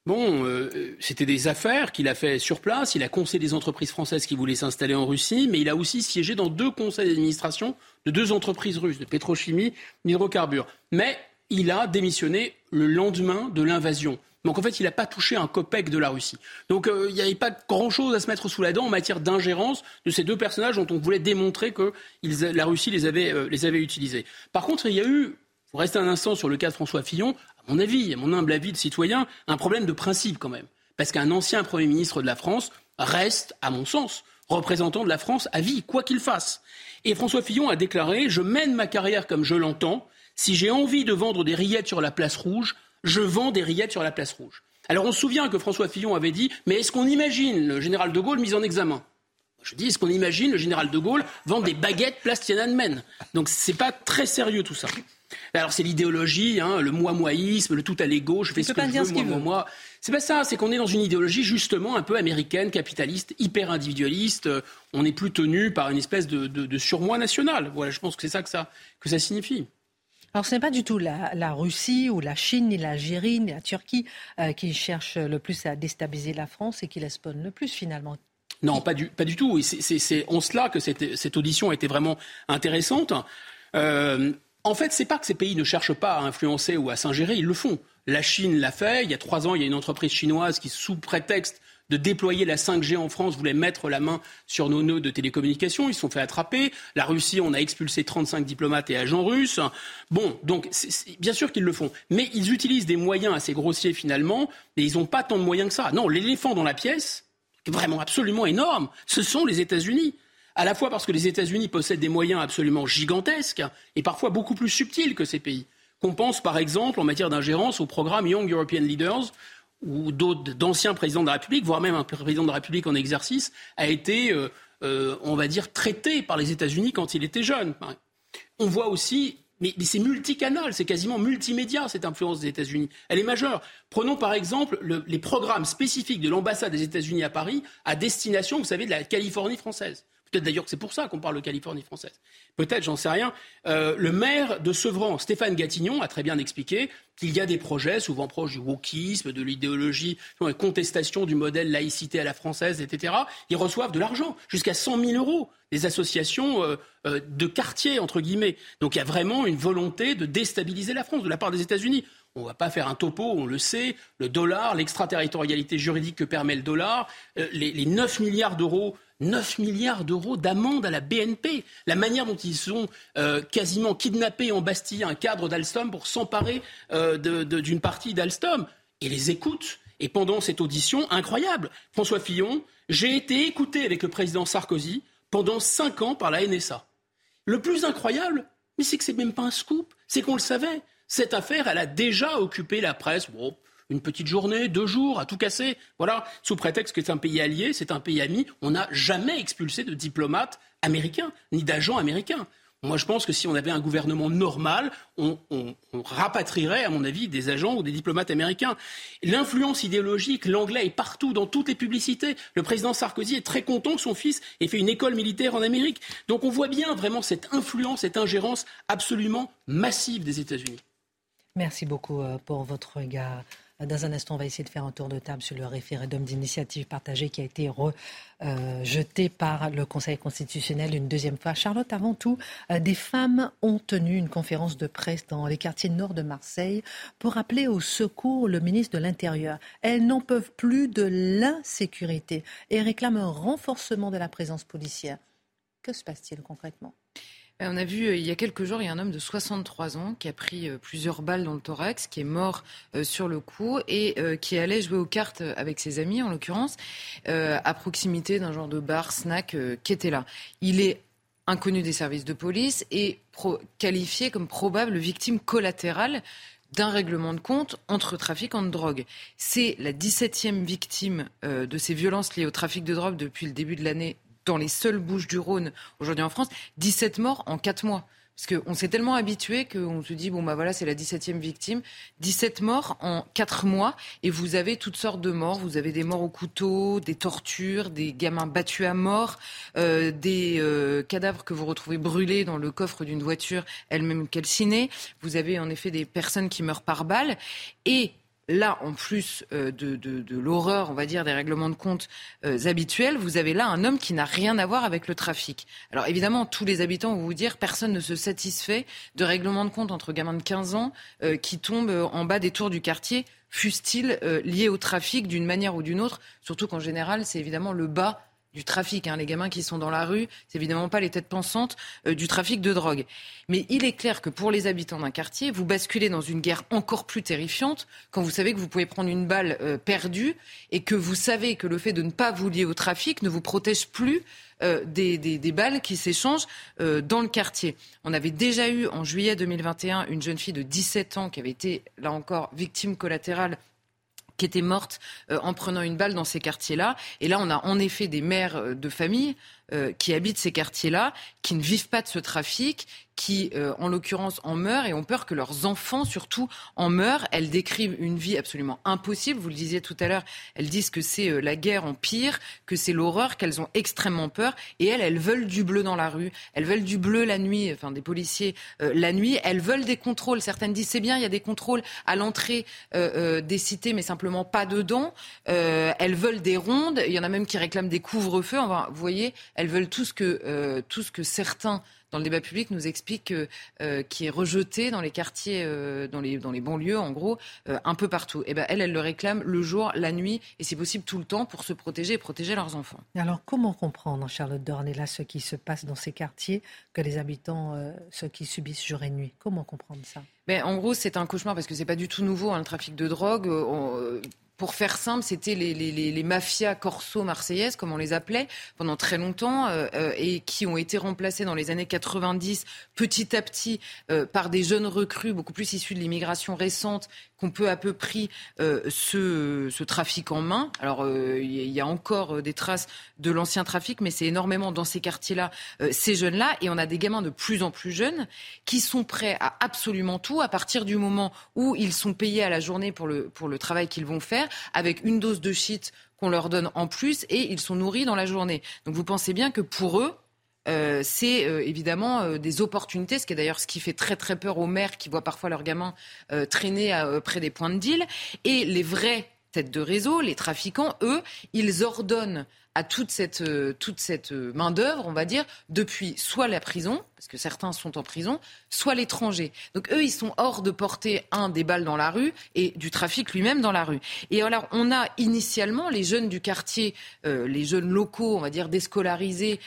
Bon, euh, c'était des affaires qu'il a fait sur place. Il a conseillé des entreprises françaises qui voulaient s'installer en Russie, mais il a aussi siégé dans deux conseils d'administration de deux entreprises russes, de pétrochimie, d'hydrocarbures. Mais il a démissionné le lendemain de l'invasion. Donc en fait, il n'a pas touché un copec de la Russie. Donc euh, il n'y avait pas grand-chose à se mettre sous la dent en matière d'ingérence de ces deux personnages dont on voulait démontrer que la Russie les avait, euh, les avait utilisés. Par contre, il y a eu, pour rester un instant sur le cas de François Fillon, à mon avis, à mon humble avis de citoyen, un problème de principe quand même. Parce qu'un ancien Premier ministre de la France reste, à mon sens, représentant de la France à vie, quoi qu'il fasse. Et François Fillon a déclaré Je mène ma carrière comme je l'entends. Si j'ai envie de vendre des rillettes sur la place rouge, je vends des rillettes sur la place rouge. Alors on se souvient que François Fillon avait dit Mais est-ce qu'on imagine le général de Gaulle mis en examen? Je dis, est-ce qu'on imagine le général de Gaulle vendre des baguettes place Tiananmen Donc c'est pas très sérieux tout ça. Alors c'est l'idéologie, hein, le moi-moïsme, le tout à l'ego, je fais ce que je veux, moi, moi, moi. C'est pas ça, c'est qu'on est dans une idéologie justement un peu américaine, capitaliste, hyper individualiste. On n'est plus tenu par une espèce de, surmoi national. Voilà, je pense que c'est ça que ça, que ça signifie. Alors ce n'est pas du tout la, Russie ou la Chine, ni l'Algérie, ni la Turquie euh, qui cherchent le plus à déstabiliser la France et qui l'espawnent le plus finalement. Non, pas du, pas du tout. C'est en cela que cette, cette, audition a été vraiment intéressante. Euh, en fait, c'est pas que ces pays ne cherchent pas à influencer ou à s'ingérer, ils le font. La Chine l'a fait. Il y a trois ans, il y a une entreprise chinoise qui, sous prétexte de déployer la 5G en France, voulait mettre la main sur nos nœuds de télécommunications. Ils se sont fait attraper. La Russie, on a expulsé 35 diplomates et agents russes. Bon, donc bien sûr qu'ils le font. Mais ils utilisent des moyens assez grossiers finalement, et ils n'ont pas tant de moyens que ça. Non, l'éléphant dans la pièce, vraiment absolument énorme, ce sont les États-Unis à la fois parce que les États-Unis possèdent des moyens absolument gigantesques et parfois beaucoup plus subtils que ces pays. Qu'on pense par exemple en matière d'ingérence au programme Young European Leaders, d'autres d'anciens présidents de la République, voire même un président de la République en exercice, a été, euh, euh, on va dire, traité par les États-Unis quand il était jeune. On voit aussi mais, c'est multicanal, c'est quasiment multimédia cette influence des États-Unis. Elle est majeure. Prenons par exemple les programmes spécifiques de l'ambassade des États-Unis à Paris à destination, vous savez, de la Californie française. Peut-être d'ailleurs que c'est pour ça qu'on parle de Californie française. Peut-être, j'en sais rien. Euh, le maire de Sevran, Stéphane Gatignon, a très bien expliqué qu'il y a des projets souvent proches du wokisme, de l'idéologie, de la contestation du modèle laïcité à la française, etc. Ils reçoivent de l'argent, jusqu'à 100 000 euros, des associations euh, euh, de quartier, entre guillemets. Donc il y a vraiment une volonté de déstabiliser la France de la part des États-Unis. On ne va pas faire un topo, on le sait, le dollar, l'extraterritorialité juridique que permet le dollar, les, les 9 milliards d'euros 9 milliards d'euros d'amende à la BNP. La manière dont ils ont euh, quasiment kidnappé en Bastille un cadre d'Alstom pour s'emparer euh, d'une partie d'Alstom. Et les écoute. Et pendant cette audition incroyable, François Fillon, j'ai été écouté avec le président Sarkozy pendant 5 ans par la NSA. Le plus incroyable, mais c'est que c'est même pas un scoop, c'est qu'on le savait. Cette affaire, elle a déjà occupé la presse. une petite journée, deux jours, à tout casser. Voilà, sous prétexte que c'est un pays allié, c'est un pays ami. On n'a jamais expulsé de diplomates américains, ni d'agents américains. Moi, je pense que si on avait un gouvernement normal, on, rapatrierait, à mon avis, des agents ou des diplomates américains. L'influence idéologique, l'anglais est partout, dans toutes les publicités. Le président Sarkozy est très content que son fils ait fait une école militaire en Amérique. Donc on voit bien vraiment cette influence, cette ingérence absolument massive des États-Unis. Merci beaucoup euh, pour votre regard. Dans un instant, on va essayer de faire un tour de table sur le référendum d'initiative partagée qui a été rejeté par le Conseil constitutionnel une deuxième fois. Charlotte, avant tout, euh, des femmes ont tenu une conférence de presse dans les quartiers nord de Marseille pour appeler au secours le ministre de l'Intérieur. Elles n'en peuvent plus de l'insécurité et réclament un renforcement de la présence policière. Que se passe-t-il concrètement? euh, on a vu euh, il y a quelques jours, il y a un homme de 63 ans qui a pris euh, plusieurs balles dans le thorax, qui est mort sur le coup et qui allait jouer aux cartes avec ses amis, en l'occurrence, à proximité d'un genre de bar, snack qui était là. Il est inconnu des services de police et qualifié comme probable victime collatérale d'un règlement de compte entre trafiquants de drogue. C'est la 17e victime de ces violences liées au trafic de drogue depuis le début de l'année dans les seules Bouches du Rhône aujourd'hui en France, 17 morts en 4 mois. Parce qu'on s'est tellement habitué qu'on se dit, bon, bah voilà, c'est la 17e victime. 17 morts en 4 mois. Et vous avez toutes sortes de morts. Vous avez des morts au couteau, des tortures, des gamins battus à mort, euh, des euh, cadavres que vous retrouvez brûlés dans le coffre d'une voiture elle-même calcinée. Vous avez en effet des personnes qui meurent par balle. Et là, en plus euh, de, l'horreur, on va dire, des règlements de compte euh, habituels, vous avez là un homme qui n'a rien à voir avec le trafic. Alors évidemment, tous les habitants vont vous dire, personne ne se satisfait de règlements de compte entre gamins de 15 ans euh, qui tombent en bas des tours du quartier, fussent-ils liés au trafic d'une manière ou d'une autre, surtout qu'en général, c'est évidemment le bas du trafic. Hein. Les gamins qui sont dans la rue, c'est évidemment pas les têtes pensantes euh, du trafic de drogue. Mais il est clair que pour les habitants d'un quartier, vous basculez dans une guerre encore plus terrifiante quand vous savez que vous pouvez prendre une balle euh, perdue et que vous savez que le fait de ne pas vous lier au trafic ne vous protège plus euh, des, des, balles qui s'échangent dans le quartier. On avait déjà eu en juillet 2021 une jeune fille de 17 ans qui avait été, là encore, victime collatérale qui était morte euh, en prenant une balle dans ces quartiers-là. Et là, on a en effet des mères euh, de famille qui habitent ces quartiers-là, qui ne vivent pas de ce trafic, qui, euh, en l'occurrence, en meurent et ont peur que leurs enfants, surtout, en meurent. Elles décrivent une vie absolument impossible. Vous le disiez tout à l'heure, elles disent que c'est euh, la guerre en pire, que c'est l'horreur, qu'elles ont extrêmement peur. Et elles, elles veulent du bleu dans la rue. Elles veulent du bleu la nuit, enfin des policiers la nuit. Elles veulent des contrôles. Certaines disent c'est bien, il y a des contrôles à l'entrée des cités, mais simplement pas dedans. elles veulent des rondes. Il y en a même qui réclament des couvre-feux. Enfin, vous voyez, elles veulent tout ce que, euh, tout ce que certains dans le débat public nous expliquent euh, qui est rejeté dans les quartiers, euh, dans, les, dans les banlieues, en gros, un peu partout. Et eh ben, elles, elles le réclament le jour, la nuit, et c'est possible tout le temps pour se protéger et protéger leurs enfants. Alors, comment comprendre, Charlotte Dornella, ce qui se passe dans ces quartiers, que les habitants, ceux qui subissent jour et nuit Comment comprendre ça? Ben, en gros, c'est un cauchemar parce que c'est pas du tout nouveau, hein, le trafic de drogue pour faire simple, c'était les, mafias corso marseillaises, comme on les appelait, pendant très longtemps, euh, euh, et qui ont été remplacées dans les années 90, petit à petit, euh, par des jeunes recrues, beaucoup plus issus de l'immigration récente, qu'on peut à peu près ce, ce, trafic en main. Alors, il y a encore des traces de l'ancien trafic, mais c'est énormément dans ces quartiers-là, ces jeunes-là, et on a des gamins de plus en plus jeunes qui sont prêts à absolument tout à partir du moment où ils sont payés à la journée pour le, pour le travail qu'ils vont faire avec une dose de shit qu'on leur donne en plus et ils sont nourris dans la journée. Donc vous pensez bien que pour eux, euh, c'est euh, évidemment euh, des opportunités, ce qui est d'ailleurs ce qui fait très très peur aux mères qui voient parfois leurs gamins traîner près des points de deal. Et les vrais têtes de réseau, les trafiquants, eux, ils ordonnent à toute cette, euh, toute cette euh, main-d'œuvre, on va dire, depuis soit la prison, parce que certains sont en prison, soit l'étranger. Donc eux, ils sont hors de portée, un, des balles dans la rue et du trafic lui-même dans la rue. Et alors, on a initialement les jeunes du quartier, euh, les jeunes locaux, on va dire déscolarisés,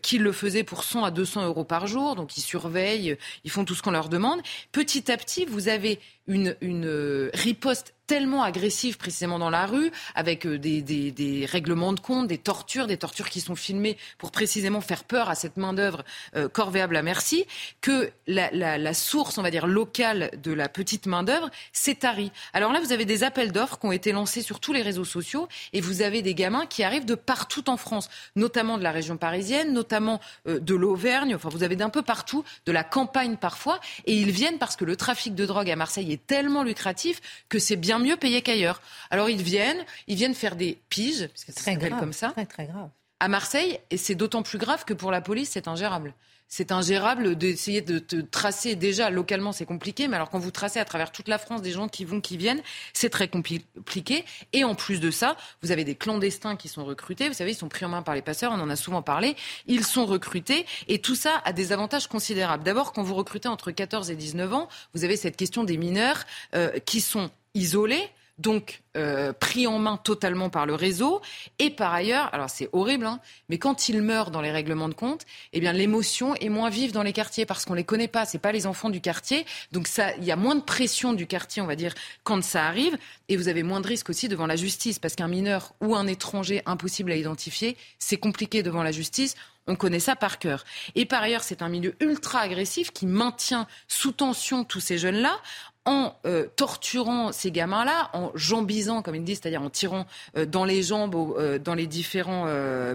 qui le faisaient pour 100 à 200 euros par jour. Donc ils surveillent, ils font tout ce qu'on leur demande. Petit à petit, vous avez une, une riposte tellement agressive précisément dans la rue, avec euh, des, règlements de compte, des tortures, des tortures qui sont filmées pour précisément faire peur à cette main-d'œuvre euh, corvéable merci, que la, la, source, on va dire, locale de la petite main-d'œuvre s'est tarie. Alors là, vous avez des appels d'offres qui ont été lancés sur tous les réseaux sociaux et vous avez des gamins qui arrivent de partout en France, notamment de la région parisienne, notamment euh, de l'Auvergne, enfin vous avez d'un peu partout, de la campagne parfois, et ils viennent parce que le trafic de drogue à Marseille est tellement lucratif que c'est bien mieux payé qu'ailleurs. Alors ils viennent, ils viennent faire des piges, parce que ça s'appelle comme ça. Très, très grave. À Marseille, et c'est d'autant plus grave que pour la police, c'est ingérable c'est ingérable d'essayer de tracer déjà localement, c'est compliqué, mais alors quand vous tracez à travers toute la France des gens qui vont, qui viennent, c'est très compliqué. Et en plus de ça, vous avez des clandestins qui sont recrutés. Vous savez, ils sont pris en main par les passeurs, on en a souvent parlé. Ils sont recrutés et tout ça a des avantages considérables. D'abord, quand vous recrutez entre 14 et 19 ans, vous avez cette question des mineurs euh, qui sont isolés donc euh, pris en main totalement par le réseau. Et par ailleurs, alors c'est horrible, hein, mais quand ils meurent dans les règlements de compte, eh bien l'émotion est moins vive dans les quartiers parce qu'on les connaît pas. C'est pas les enfants du quartier, donc ça, il y a moins de pression du quartier, on va dire, quand ça arrive. Et vous avez moins de risques aussi devant la justice parce qu'un mineur ou un étranger impossible à identifier, c'est compliqué devant la justice. On connaît ça par cœur. Et par ailleurs, c'est un milieu ultra agressif qui maintient sous tension tous ces jeunes-là en euh, torturant ces gamins-là, en jambisant, comme ils disent, c'est-à-dire en tirant euh, dans les jambes, euh, dans les différents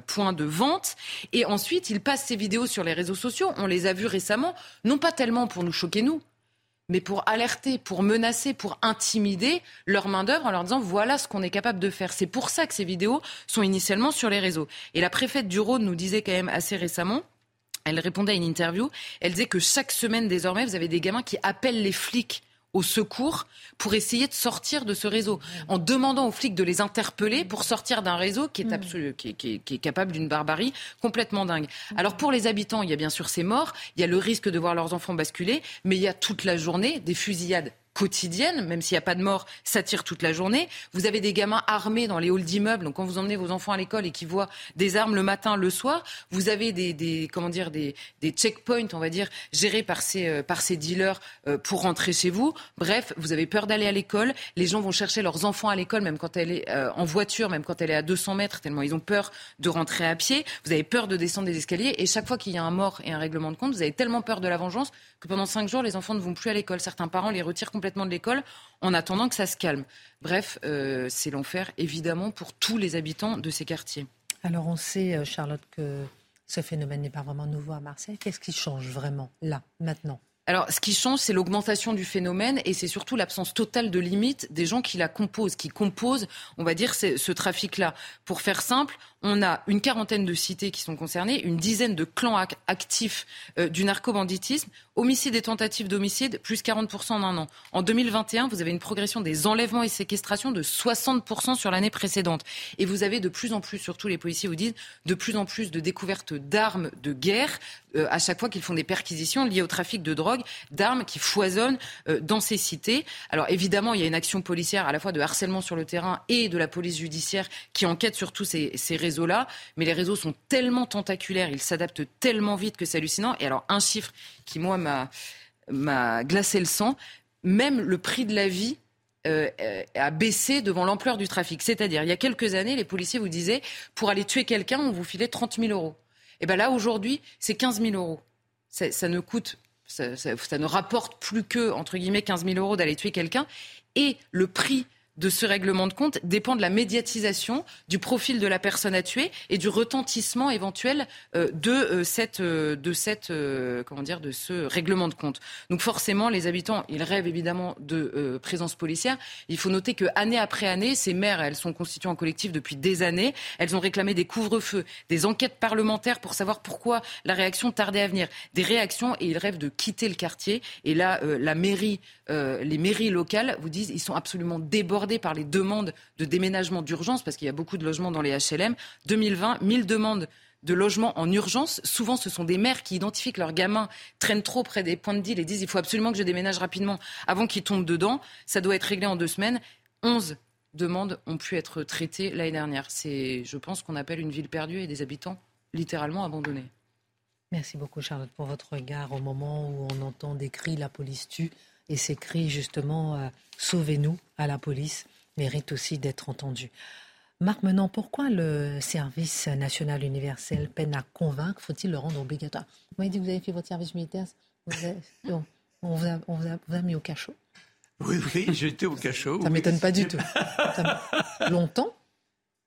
points de vente. Et ensuite, ils passent ces vidéos sur les réseaux sociaux. On les a vues récemment, non pas tellement pour nous choquer, nous, mais pour alerter, pour menacer, pour intimider leur main-d'œuvre en leur disant voilà ce qu'on est capable de faire. C'est pour ça que ces vidéos sont initialement sur les réseaux. Et la préfète du Rhône nous disait quand même assez récemment elle répondait à une interview. Elle disait que chaque semaine, désormais, vous avez des gamins qui appellent les flics au secours pour essayer de sortir de ce réseau, en demandant aux flics de les interpeller pour sortir d'un réseau qui est, mm. absolu, qui, qui, qui est capable d'une barbarie complètement dingue. Alors pour les habitants, il y a bien sûr ces morts, il y a le risque de voir leurs enfants basculer, mais il y a toute la journée des fusillades quotidienne, même s'il n'y a pas de mort, ça tire toute la journée. Vous avez des gamins armés dans les halls d'immeubles. Donc quand vous emmenez vos enfants à l'école et qu'ils voient des armes le matin, le soir, vous avez des, comment dire des checkpoints, on va dire, gérés par ces euh, par ces dealers euh, pour rentrer chez vous. Bref, vous avez peur d'aller à l'école. Les gens vont chercher leurs enfants à l'école, même quand elle est euh, en voiture, même quand elle est à 200 mètres, tellement ils ont peur de rentrer à pied. Vous avez peur de descendre des escaliers. Et chaque fois qu'il y a un mort et un règlement de compte, vous avez tellement peur de la vengeance que pendant cinq jours, les enfants ne vont plus à l'école. Certains parents les retirent complètement de l'école en attendant que ça se calme. Bref, euh, c'est l'enfer, évidemment, pour tous les habitants de ces quartiers. Alors on sait, euh, Charlotte, que ce phénomène n'est pas vraiment nouveau à Marseille. Qu'est-ce qui change vraiment là, maintenant? Alors, ce qui change, c'est l'augmentation du phénomène et c'est surtout l'absence totale de limite des gens qui la composent, qui composent, on va dire, ce trafic-là. Pour faire simple, on a une quarantaine de cités qui sont concernées, une dizaine de clans actifs euh, du narcobanditisme, homicide et tentatives d'homicide, plus 40% en un an. En 2021, vous avez une progression des enlèvements et séquestrations de 60% sur l'année précédente. Et vous avez de plus en plus, surtout les policiers vous disent, de plus en plus de découvertes d'armes de guerre euh, à chaque fois qu'ils font des perquisitions liées au trafic de drogue, d'armes qui foisonnent euh, dans ces cités. Alors évidemment, il y a une action policière à la fois de harcèlement sur le terrain et de la police judiciaire qui enquête sur tous ces, réseaux-là, mais les réseaux sont tellement tentaculaires, ils s'adaptent tellement vite que c'est hallucinant. Et alors, un chiffre qui, moi, m'a glacé le sang, même le prix de la vie euh, a baissé devant l'ampleur du trafic. C'est-à-dire, il y a quelques années, les policiers vous disaient, pour aller tuer quelqu'un, on vous filait 30 000 euros. Et bien là, aujourd'hui, c'est 15 000 euros. Ça, ne coûte, ça, ne rapporte plus que, entre guillemets, 15 000 euros d'aller tuer quelqu'un. Et le prix de ce règlement de compte dépend de la médiatisation, du profil de la personne à tuer et du retentissement éventuel euh, de euh, cette, euh, de cette, comment dire, de ce règlement de compte. Donc forcément, les habitants, ils rêvent évidemment de présence policière. Il faut noter que année après année, ces maires, elles sont constituées en collectif depuis des années. Elles ont réclamé des couvre-feux, des enquêtes parlementaires pour savoir pourquoi la réaction tardait à venir, des réactions et ils rêvent de quitter le quartier. Et là, la mairie, les mairies locales vous disent, ils sont absolument débordés par les demandes de déménagement d'urgence, parce qu'il y a beaucoup de logements dans les HLM. 2020, 1000 demandes de logements en urgence. Souvent, ce sont des mères qui identifient que leurs gamins traînent trop près des points de deal et disent il faut absolument que je déménage rapidement avant qu'ils tombent dedans. Ça doit être réglé en deux semaines. 11 demandes ont pu être traitées l'année dernière. C'est, je pense, qu'on appelle une ville perdue et des habitants littéralement abandonnés. Merci beaucoup, Charlotte, pour votre regard au moment où on entend des cris la police tue et ces cris justement euh, Sauvez-nous à la police méritent aussi d'être entendus. Marc Menant, pourquoi le service national universel peine à convaincre? Faut-il le rendre obligatoire? Vous m'avez dit que vous avez fait votre service militaire. <laughs> on, vous a, mis au cachot Oui, oui, <laughs> j'étais au cachot. Ça ne m'étonne pas du tout. <laughs> Longtemps?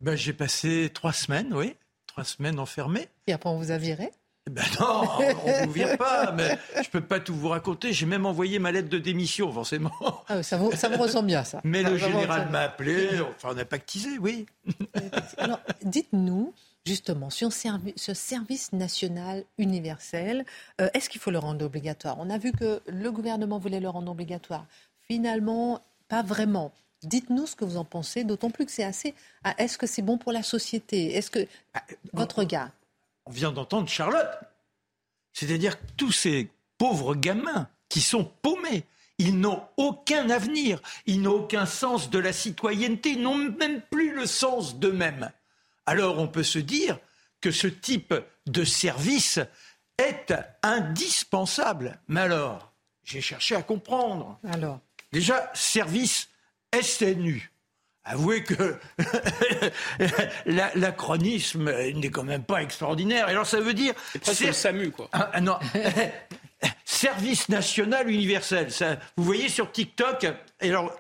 Ben, J'ai passé trois semaines, oui. Trois semaines enfermé. Et après, on vous a viré? Ben non, on ne vous vire pas, mais je ne peux pas tout vous raconter. J'ai même envoyé ma lettre de démission, forcément. Ah, ça, vous, ça me ressemble bien, ça. Mais le général m'a appelé, enfin on a pactisé, oui. <laughs> Alors, dites-nous, justement, sur ce service national universel, euh, est-ce qu'il faut le rendre obligatoire? On a vu que le gouvernement voulait le rendre obligatoire. Finalement, pas vraiment. Dites-nous ce que vous en pensez, d'autant plus que c'est assez. Ah, est-ce que c'est bon pour la société? Est-ce que ah, votre regard On vient d'entendre Charlotte. C'est-à-dire que tous ces pauvres gamins qui sont paumés, ils n'ont aucun avenir, ils n'ont aucun sens de la citoyenneté, ils n'ont même plus le sens d'eux-mêmes. Alors on peut se dire que ce type de service est indispensable. Mais alors, j'ai cherché à comprendre. Alors Déjà, service SNU. Avouez que <laughs> l'acronisme n'est quand même pas extraordinaire. alors ça veut dire... C'est le SAMU, quoi. Ah, ah, non. <laughs> Service national universel. Ça, vous voyez sur TikTok, et alors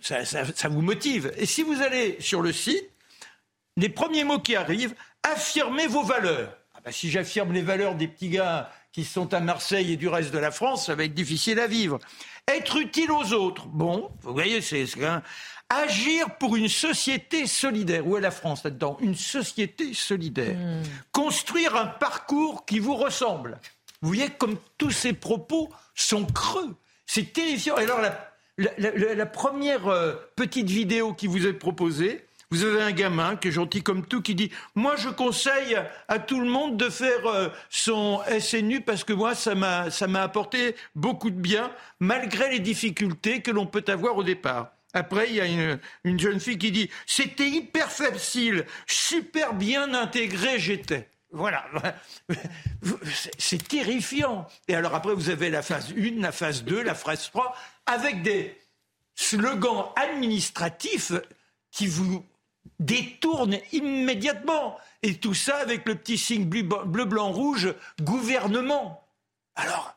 ça, ça, vous motive. Et si vous allez sur le site, les premiers mots qui arrivent, affirmez vos valeurs. Ah ben, si j'affirme les valeurs des petits gars qui sont à Marseille et du reste de la France, ça va être difficile à vivre. Être utile aux autres. Bon, vous voyez, c'est agir pour une société solidaire. Où est la France là-dedans? Une société solidaire. Hmm. Construire un parcours qui vous ressemble. Vous voyez comme tous ces propos sont creux. C'est terrifiant. Et alors la, la, première euh, petite vidéo qui vous est proposée, vous avez un gamin qui est gentil comme tout qui dit Moi, je conseille à tout le monde de faire euh, son SNU parce que moi, ça m'a apporté beaucoup de bien, malgré les difficultés que l'on peut avoir au départ. Après, il y a une, une jeune fille qui dit C'était hyper facile, super bien intégré j'étais. Voilà. <laughs> C'est terrifiant. Et alors après, vous avez la phase 1, la phase 2, la phase 3, avec des slogans administratifs qui vous détourne immédiatement. Et tout ça avec le petit signe bleu, blanc, rouge, gouvernement. Alors,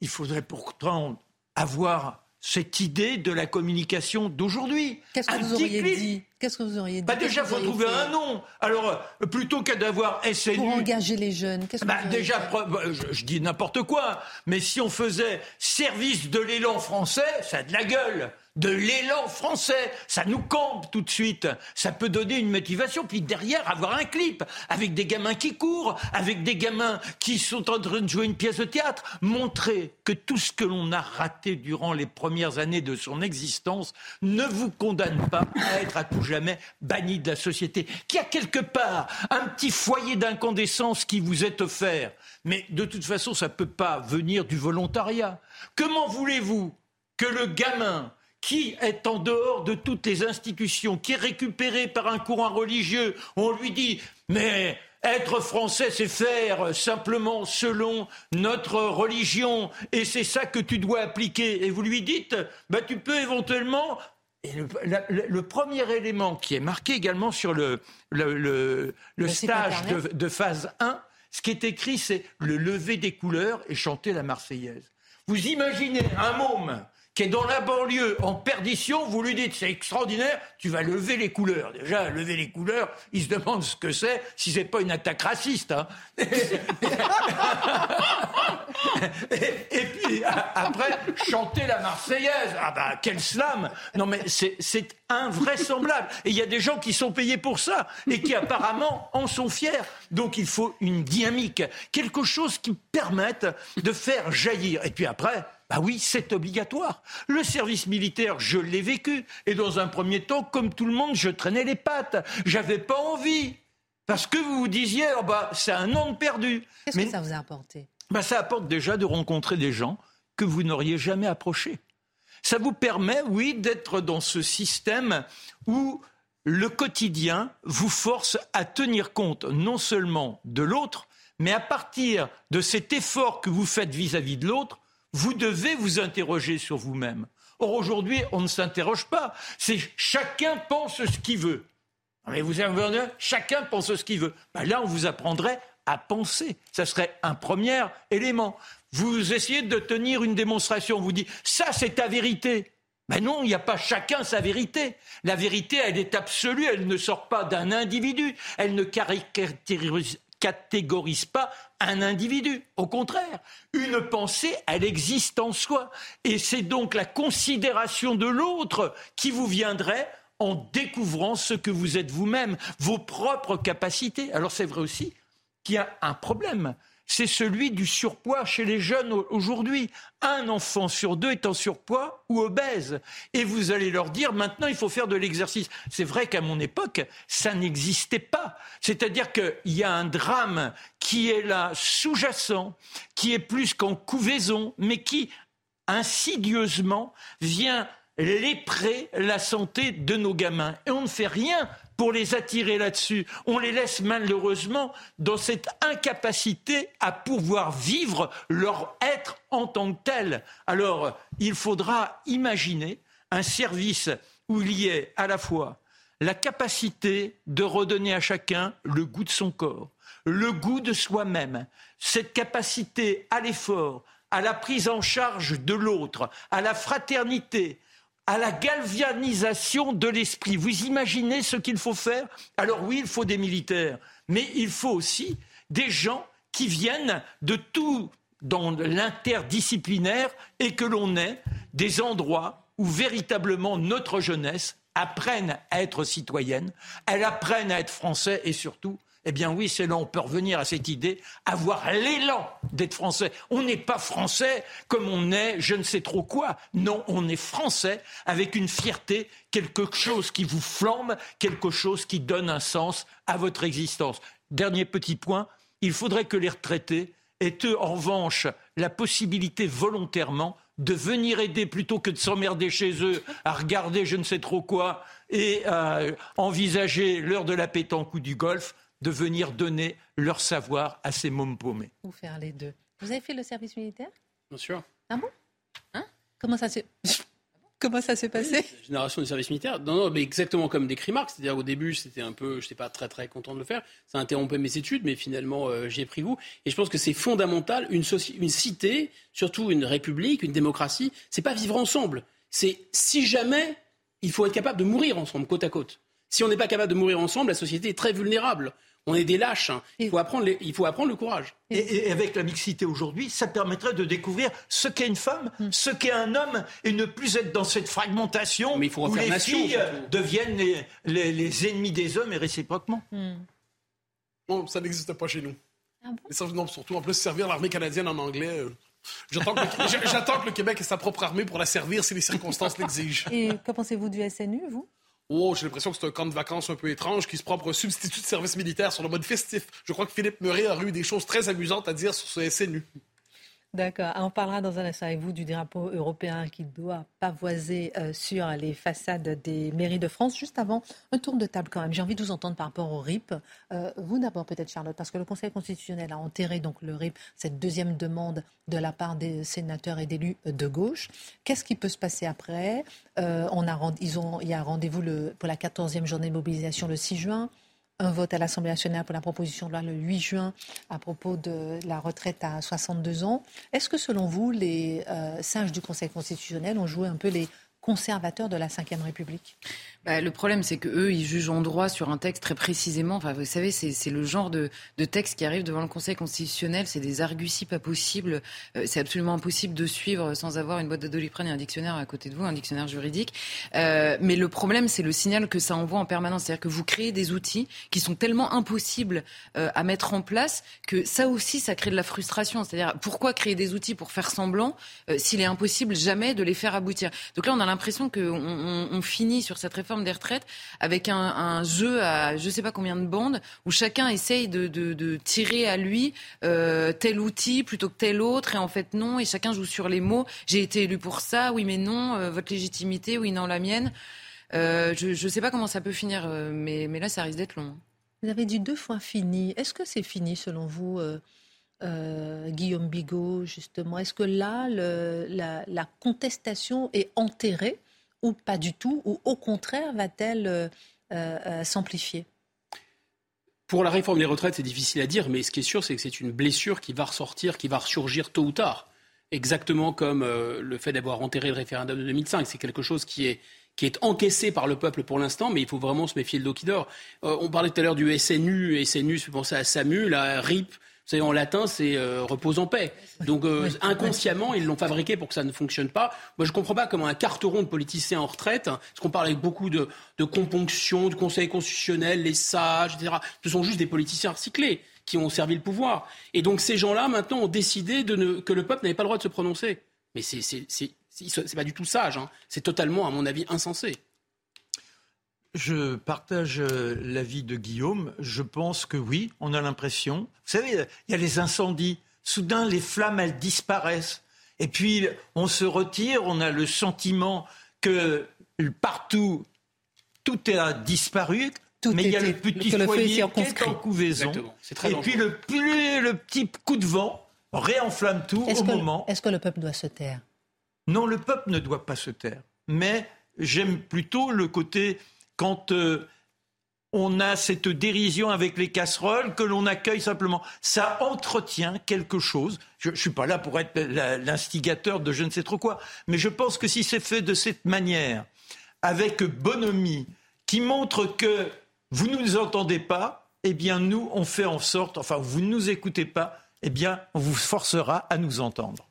il faudrait pourtant avoir cette idée de la communication d'aujourd'hui. Qu'est-ce que, vous auriez dit Qu'est-ce que vous auriez dit bah Déjà, il faut trouver un nom. Alors, euh, plutôt qu'à d'avoir SNU... Pour engager les jeunes, qu'est-ce que bah, Déjà, bah, je, dis n'importe quoi, mais si on faisait service de l'élan français, ça a de la gueule de l'élan français. Ça nous campe tout de suite. Ça peut donner une motivation. Puis derrière, avoir un clip avec des gamins qui courent, avec des gamins qui sont en train de jouer une pièce de théâtre. Montrer que tout ce que l'on a raté durant les premières années de son existence ne vous condamne pas à être à tout jamais banni de la société. Qu'il y a quelque part un petit foyer d'incandescence qui vous est offert. Mais de toute façon, ça ne peut pas venir du volontariat. Comment voulez-vous que le gamin qui est en dehors de toutes les institutions, qui est récupéré par un courant religieux. On lui dit, mais être français, c'est faire simplement selon notre religion, et c'est ça que tu dois appliquer. Et vous lui dites, bah, tu peux éventuellement et le, premier élément qui est marqué également sur le, le, stage de, de, phase 1, ce qui est écrit, c'est le lever des couleurs et chanter la Marseillaise. Vous imaginez un môme qui est dans la banlieue en perdition, vous lui dites c'est extraordinaire, tu vas lever les couleurs. Déjà, lever les couleurs, il se demande ce que c'est, si c'est pas une attaque raciste. Hein. <laughs> et, puis après, chanter la Marseillaise. Ah bah quel slam Non mais c'est invraisemblable. Et il y a des gens qui sont payés pour ça et qui apparemment en sont fiers. Donc il faut une dynamique, quelque chose qui permette de faire jaillir. Et puis après, bah oui, c'est obligatoire. Le service militaire, je l'ai vécu. Et dans un premier temps, comme tout le monde, je traînais les pattes. J'avais pas envie. Parce que vous vous disiez, oh bah, c'est un an perdu. Qu'est-ce que ça vous a apporté? Bah, Ça apporte déjà de rencontrer des gens que vous n'auriez jamais approchés. Ça vous permet, oui, d'être dans ce système où le quotidien vous force à tenir compte non seulement de l'autre, mais à partir de cet effort que vous faites vis-à-vis -vis de l'autre, vous devez vous interroger sur vous-même. Or, aujourd'hui, on ne s'interroge pas. C'est chacun pense ce qu'il veut. Mais vous avez chacun pense ce qu'il veut. Ben là, on vous apprendrait à penser. Ça serait un premier élément. Vous essayez de tenir une démonstration, vous dites ça c'est ta vérité. Mais non, il n'y a pas chacun sa vérité. La vérité, elle est absolue, elle ne sort pas d'un individu, elle ne catégorise pas un individu. Au contraire, une pensée, elle existe en soi. Et c'est donc la considération de l'autre qui vous viendrait en découvrant ce que vous êtes vous-même, vos propres capacités. Alors c'est vrai aussi qu'il y a un problème c'est celui du surpoids chez les jeunes aujourd'hui. Un enfant sur deux est en surpoids ou obèse. Et vous allez leur dire maintenant il faut faire de l'exercice. C'est vrai qu'à mon époque, ça n'existait pas. C'est-à-dire qu'il y a un drame qui est là sous-jacent, qui est plus qu'en couvaison, mais qui insidieusement vient léprer la santé de nos gamins. Et on ne fait rien pour les attirer là-dessus. On les laisse malheureusement dans cette incapacité à pouvoir vivre leur être en tant que tel. Alors, il faudra imaginer un service où il y ait à la fois la capacité de redonner à chacun le goût de son corps, le goût de soi-même, cette capacité à l'effort, à la prise en charge de l'autre, à la fraternité, à la galvanisation de l'esprit. Vous imaginez ce qu'il faut faire? Alors oui, il faut des militaires, mais il faut aussi des gens qui viennent de tout dans l'interdisciplinaire et que l'on ait des endroits où véritablement notre jeunesse apprenne à être citoyenne, elle apprenne à être français et surtout eh bien oui, c'est là on peut revenir à cette idée, avoir l'élan d'être français. On n'est pas français comme on est je ne sais trop quoi. Non, on est français avec une fierté, quelque chose qui vous flambe, quelque chose qui donne un sens à votre existence. Dernier petit point, il faudrait que les retraités aient eux, en revanche, la possibilité volontairement de venir aider plutôt que de s'emmerder chez eux à regarder je ne sais trop quoi et à envisager l'heure de la pétanque ou du golf de venir donner leur savoir à ces mômes paumés. Ou faire les deux. Vous avez fait le service militaire? Bien sûr. Ah bon? Hein? Comment ça s'est... <laughs> Comment ça s'est passé? Génération du service militaire. Non, non, mais exactement comme des Marx. C'est-à-dire au début, c'était un peu, je n'étais pas très très content de le faire. Ça interrompait mes études, mais finalement, euh, j'ai pris goût. Et je pense que c'est fondamental. Une, une cité, surtout une république, une démocratie, c'est pas vivre ensemble. C'est si jamais, il faut être capable de mourir ensemble, côte à côte. Si on n'est pas capable de mourir ensemble, la société est très vulnérable. On est des lâches. Hein. Il, faut apprendre il faut apprendre le courage. Et, avec la mixité aujourd'hui, ça permettrait de découvrir ce qu'est une femme, hmm. ce qu'est un homme, et ne plus être dans cette fragmentation Mais il faut où les nation, filles deviennent les, ennemis des hommes et réciproquement. Non, ça n'existe pas chez nous. Ah bon? surtout, en plus, servir l'armée canadienne en anglais. Euh, <laughs> j'attends que, le Québec ait sa propre armée pour la servir si les circonstances <laughs> l'exigent. Et que pensez-vous du SNU, vous? Oh, j'ai l'impression que c'est un camp de vacances un peu étrange qui se pour un substitut de service militaire sur le mode festif. Je crois que Philippe Murray a eu des choses très amusantes à dire sur ce SNU. D'accord. On parlera dans un instant avec vous du drapeau européen qui doit pavoiser euh, sur les façades des mairies de France. Juste avant, un tour de table quand même. J'ai envie de vous entendre par rapport au RIP. Euh, vous d'abord peut-être Charlotte, parce que le Conseil constitutionnel a enterré donc le RIP, cette deuxième demande de la part des sénateurs et d'élus de gauche. Qu'est-ce qui peut se passer après? Euh, on a, Il y a rendez-vous pour la 14e journée de mobilisation le 6 juin un vote à l'Assemblée nationale pour la proposition de loi le 8 juin à propos de la retraite à 62 ans. Est-ce que selon vous, les euh, singes du Conseil constitutionnel ont joué un peu les conservateurs de la Ve République? Bah, le problème, c'est que eux, ils jugent en droit sur un texte très précisément. Enfin, vous savez, c'est le genre de, texte qui arrive devant le Conseil constitutionnel. C'est des arguties pas possibles. Euh, c'est absolument impossible de suivre sans avoir une boîte de doliprane et un dictionnaire à côté de vous, un dictionnaire juridique. Euh, mais le problème, c'est le signal que ça envoie en permanence. C'est-à-dire que vous créez des outils qui sont tellement impossibles euh, à mettre en place que ça aussi, ça crée de la frustration. C'est-à-dire, pourquoi créer des outils pour faire semblant s'il est impossible jamais de les faire aboutir? Donc là, on a l'impression qu'on on, on finit sur cette réforme des retraites avec un, jeu à je ne sais pas combien de bandes où chacun essaye de, tirer à lui euh, tel outil plutôt que tel autre et en fait non et chacun joue sur les mots. J'ai été élu pour ça, oui mais non, euh, votre légitimité, oui non la mienne. Euh, je ne sais pas comment ça peut finir, mais, mais là ça risque d'être long. Vous avez dit deux fois fini. Est-ce que c'est fini selon vous Guillaume Bigot, justement? Est-ce que là, la, contestation est enterrée? Ou pas du tout Ou au contraire, va-t-elle euh, euh, s'amplifier? Pour la réforme des retraites, c'est difficile à dire, mais ce qui est sûr, c'est que c'est une blessure qui va ressortir, qui va ressurgir tôt ou tard. Exactement comme le fait d'avoir enterré le référendum de 2005. C'est quelque chose qui est, qui est encaissé par le peuple pour l'instant, mais il faut vraiment se méfier de l'eau qui dort. on parlait tout à l'heure du SNU, SNU, je pensais à SAMU, la RIP, savez, en latin, c'est euh, repose en paix. Donc euh, inconsciemment, ils l'ont fabriqué pour que ça ne fonctionne pas. Moi, je ne comprends pas comment un carteron de politiciens en retraite, hein, parce qu'on parle avec beaucoup de, de componction, du Conseil constitutionnel, les sages, etc. Ce sont juste des politiciens recyclés qui ont servi le pouvoir. Et donc ces gens-là, maintenant, ont décidé de ne, que le peuple n'avait pas le droit de se prononcer. Mais c'est c'est pas du tout sage. Hein. C'est totalement, à mon avis, insensé. Je partage euh, l'avis de Guillaume. Je pense que oui, on a l'impression. Vous savez, il y a les incendies. Soudain, les flammes, elles disparaissent. Et puis, on se retire. On a le sentiment que partout, tout a disparu. mais il y a le petit foyer qui est en couvaison. et puis, le, le petit coup de vent réenflamme tout au moment. Est-ce que le peuple doit se taire? Non, le peuple ne doit pas se taire. Mais j'aime plutôt le côté quand euh, on a cette dérision avec les casseroles que l'on accueille simplement. Ça entretient quelque chose. Je ne suis pas là pour être l'instigateur de je ne sais trop quoi, mais je pense que si c'est fait de cette manière, avec bonhomie, qui montre que vous ne nous entendez pas, eh bien nous, on fait en sorte, enfin vous ne nous écoutez pas, eh bien on vous forcera à nous entendre.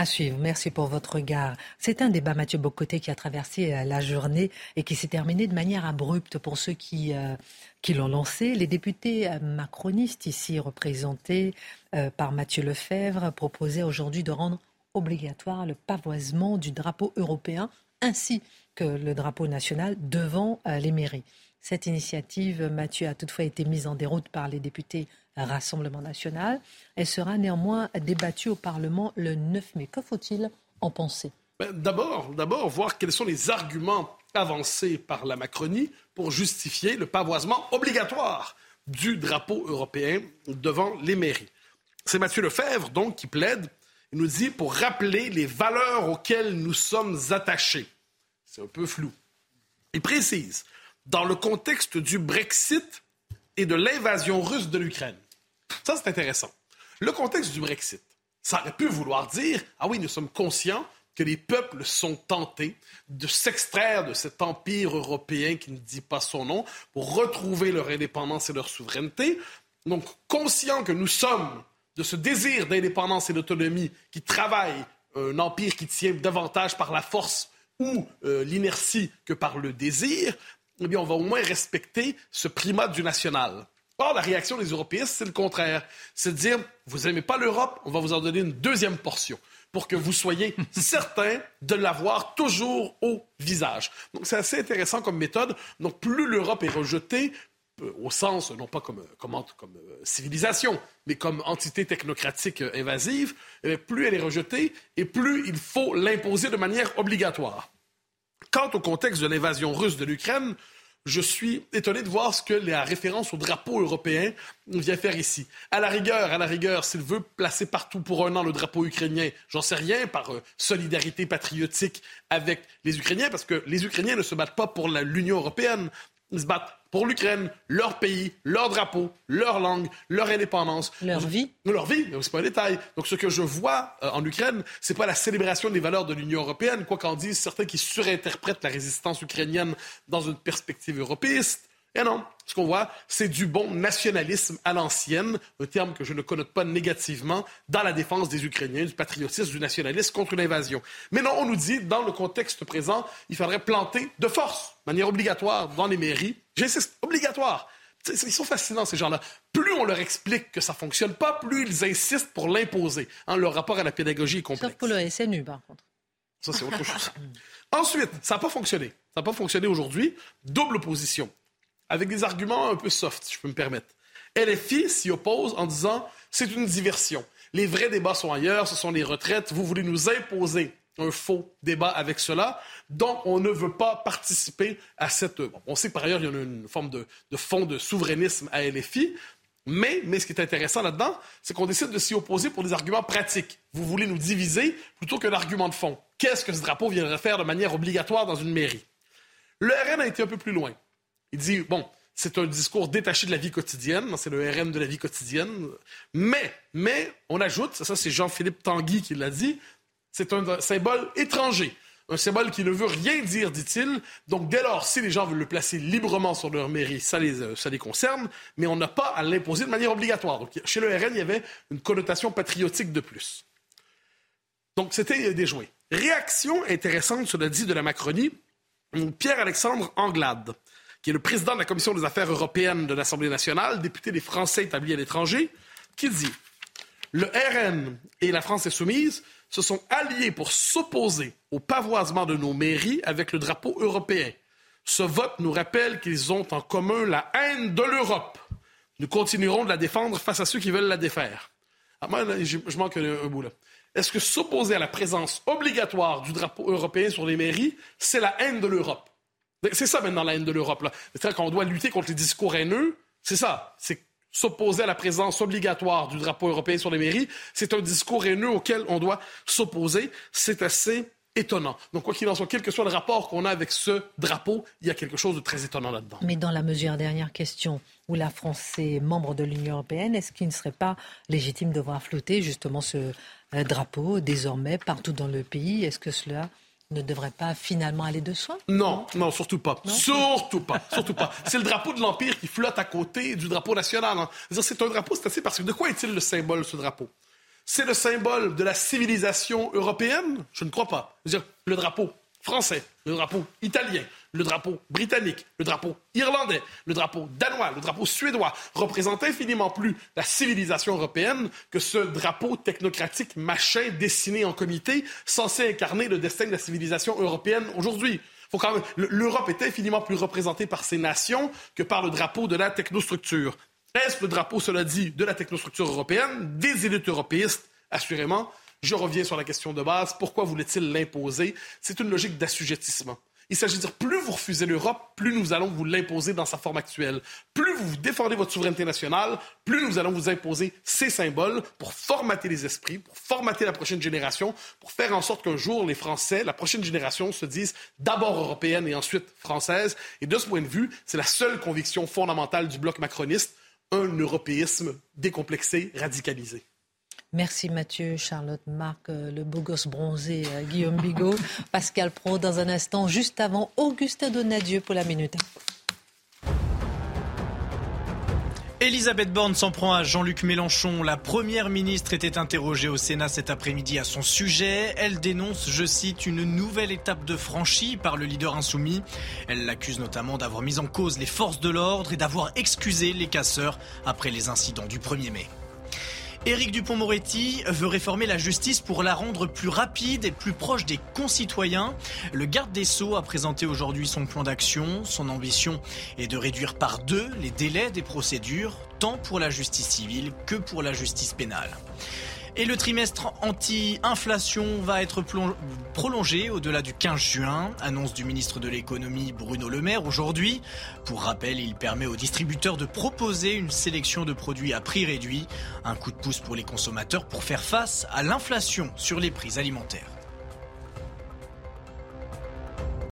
À suivre. Merci pour votre regard. C'est un débat, Mathieu Bocoté, qui a traversé euh, la journée et qui s'est terminé de manière abrupte pour ceux qui, euh, l'ont lancé. Les députés euh, macronistes, ici représentés par Mathieu Lefebvre, proposaient aujourd'hui de rendre obligatoire le pavoisement du drapeau européen ainsi que le drapeau national devant les mairies. Cette initiative, Mathieu, a toutefois été mise en déroute par les députés Rassemblement national. Elle sera néanmoins débattue au Parlement le 9 mai. Que faut-il en penser? Ben, D'abord, d'abord, voir quels sont les arguments avancés par la Macronie pour justifier le pavoisement obligatoire du drapeau européen devant les mairies. C'est Mathieu Lefebvre, donc, qui plaide. Il nous dit pour rappeler les valeurs auxquelles nous sommes attachés. C'est un peu flou. Il précise, dans le contexte du Brexit et de l'invasion russe de l'Ukraine, ça, c'est intéressant. Le contexte du Brexit, ça aurait pu vouloir dire, ah oui, nous sommes conscients que les peuples sont tentés de s'extraire de cet empire européen qui ne dit pas son nom pour retrouver leur indépendance et leur souveraineté. Donc, conscients que nous sommes de ce désir d'indépendance et d'autonomie qui travaille un empire qui tient davantage par la force ou euh, l'inertie que par le désir, eh bien, on va au moins respecter ce primat du national. Or, la réaction des Européens, c'est le contraire. C'est de dire, vous n'aimez pas l'Europe, on va vous en donner une deuxième portion pour que vous soyez <laughs> certains de l'avoir toujours au visage. Donc, c'est assez intéressant comme méthode. Donc, plus l'Europe est rejetée, euh, au sens, non pas comme, comme, comme euh, civilisation, mais comme entité technocratique euh, invasive, eh plus elle est rejetée et plus il faut l'imposer de manière obligatoire. Quant au contexte de l'invasion russe de l'Ukraine, je suis étonné de voir ce que la référence au drapeau européen vient faire ici. À la rigueur, à la rigueur, s'il veut placer partout pour un an le drapeau ukrainien, j'en sais rien, par euh, solidarité patriotique avec les Ukrainiens, parce que les Ukrainiens ne se battent pas pour l'Union européenne, ils se battent pour l'Ukraine, leur pays, leur drapeau, leur langue, leur indépendance. Leur vie. Leur vie, c'est pas un détail. Donc ce que je vois euh, en Ukraine, c'est pas la célébration des valeurs de l'Union européenne, quoi qu'en disent certains qui surinterprètent la résistance ukrainienne dans une perspective européiste. Et non, ce qu'on voit, c'est du bon nationalisme à l'ancienne, un terme que je ne connote pas négativement, dans la défense des Ukrainiens, du patriotisme, du nationalisme contre l'invasion. Mais non, on nous dit, dans le contexte présent, il faudrait planter de force, de manière obligatoire, dans les mairies. J'insiste, obligatoire. Ils sont fascinants, ces gens-là. Plus on leur explique que ça ne fonctionne pas, plus ils insistent pour l'imposer. Hein, leur rapport à la pédagogie est complexe. Sauf pour le SNU, par contre. Ça, c'est autre chose. Ensuite, ça n'a pas fonctionné. Ça n'a pas fonctionné aujourd'hui. Double opposition avec des arguments un peu soft, si je peux me permettre. LFI s'y oppose en disant c'est une diversion. Les vrais débats sont ailleurs, ce sont les retraites. Vous voulez nous imposer un faux débat avec cela. Donc, on ne veut pas participer à cette. on sait par ailleurs qu'il y a une forme de, de fond de souverainisme à LFI. Mais, mais ce qui est intéressant là-dedans, c'est qu'on décide de s'y opposer pour des arguments pratiques. Vous voulez nous diviser plutôt qu'un argument de fond. Qu'est-ce que ce drapeau viendrait faire de manière obligatoire dans une mairie? Le RN a été un peu plus loin. Il dit, bon, c'est un discours détaché de la vie quotidienne, c'est le RN de la vie quotidienne, mais, mais, on ajoute, ça c'est Jean-Philippe Tanguy qui l'a dit, c'est un symbole étranger. Un symbole qui ne veut rien dire, dit-il. Donc, dès lors, si les gens veulent le placer librement sur leur mairie, ça les, euh, ça les concerne, mais on n'a pas à l'imposer de manière obligatoire. Donc, chez le RN, il y avait une connotation patriotique de plus. Donc, c'était déjoué. Réaction intéressante, cela dit, de la Macronie, Pierre-Alexandre Anglade, qui est le président de la Commission des affaires européennes de l'Assemblée nationale, député des Français établis à l'étranger, qui dit Le RN et la France insoumise se sont alliés pour s'opposer au pavoisement de nos mairies avec le drapeau européen. Ce vote nous rappelle qu'ils ont en commun la haine de l'Europe. Nous continuerons de la défendre face à ceux qui veulent la défaire. Ah, je, manque un, bout là. Est-ce que s'opposer à la présence obligatoire du drapeau européen sur les mairies, c'est la haine de l'Europe? C'est ça maintenant la haine de l'Europe. C'est-à-dire qu'on doit lutter contre les discours haineux. C'est ça. C'est s'opposer à la présence obligatoire du drapeau européen sur les mairies, c'est un discours haineux auquel on doit s'opposer. C'est assez étonnant. Donc, quoi qu'il en soit, quel que soit le rapport qu'on a avec ce drapeau, il y a quelque chose de très étonnant là-dedans. Mais dans la mesure, dernière question, où la France est membre de l'Union européenne, est-ce qu'il ne serait pas légitime de voir flotter justement ce euh, drapeau désormais partout dans le pays? Est-ce que cela ne devrait pas finalement aller de soi? Non, non, surtout pas. surtout pas. Surtout pas. C'est le drapeau de l'Empire qui flotte à côté du drapeau national. Hein. C'est un drapeau, c'est assez parce que de quoi est-il le symbole, ce drapeau? C'est le symbole de la civilisation européenne? Je ne crois pas. dire, le drapeau français, le drapeau italien, le drapeau britannique, le drapeau irlandais, le drapeau danois, le drapeau suédois représentent infiniment plus la civilisation européenne que ce drapeau technocratique machin dessiné en comité censé incarner le destin de la civilisation européenne aujourd'hui. L'Europe est infiniment plus représentée par ses nations que par le drapeau de la technostructure. Est-ce le drapeau, cela dit, de la technostructure européenne, des élites européistes, assurément? Je reviens sur la question de base. Pourquoi voulait-il l'imposer? C'est une logique d'assujettissement. Il s'agit de dire plus vous refusez l'Europe, plus nous allons vous l'imposer dans sa forme actuelle. Plus vous défendez votre souveraineté nationale, plus nous allons vous imposer ces symboles pour formater les esprits, pour formater la prochaine génération, pour faire en sorte qu'un jour les Français, la prochaine génération, se disent d'abord européenne et ensuite française. Et de ce point de vue, c'est la seule conviction fondamentale du bloc macroniste, un européisme décomplexé, radicalisé. Merci Mathieu, Charlotte, Marc, euh, le beau gosse bronzé, euh, Guillaume Bigot, <laughs> Pascal Pro dans un instant, juste avant Augustin Donadieu pour la minute. Elisabeth Borne s'en prend à Jean-Luc Mélenchon. La première ministre était interrogée au Sénat cet après-midi à son sujet. Elle dénonce, je cite, une nouvelle étape de franchie par le leader insoumis. Elle l'accuse notamment d'avoir mis en cause les forces de l'ordre et d'avoir excusé les casseurs après les incidents du 1er mai. Éric Dupont-Moretti veut réformer la justice pour la rendre plus rapide et plus proche des concitoyens. Le garde des Sceaux a présenté aujourd'hui son plan d'action. Son ambition est de réduire par deux les délais des procédures, tant pour la justice civile que pour la justice pénale. Et le trimestre anti-inflation va être prolongé au-delà du 15 juin, annonce du ministre de l'économie Bruno Le Maire aujourd'hui. Pour rappel, il permet aux distributeurs de proposer une sélection de produits à prix réduit, un coup de pouce pour les consommateurs pour faire face à l'inflation sur les prix alimentaires.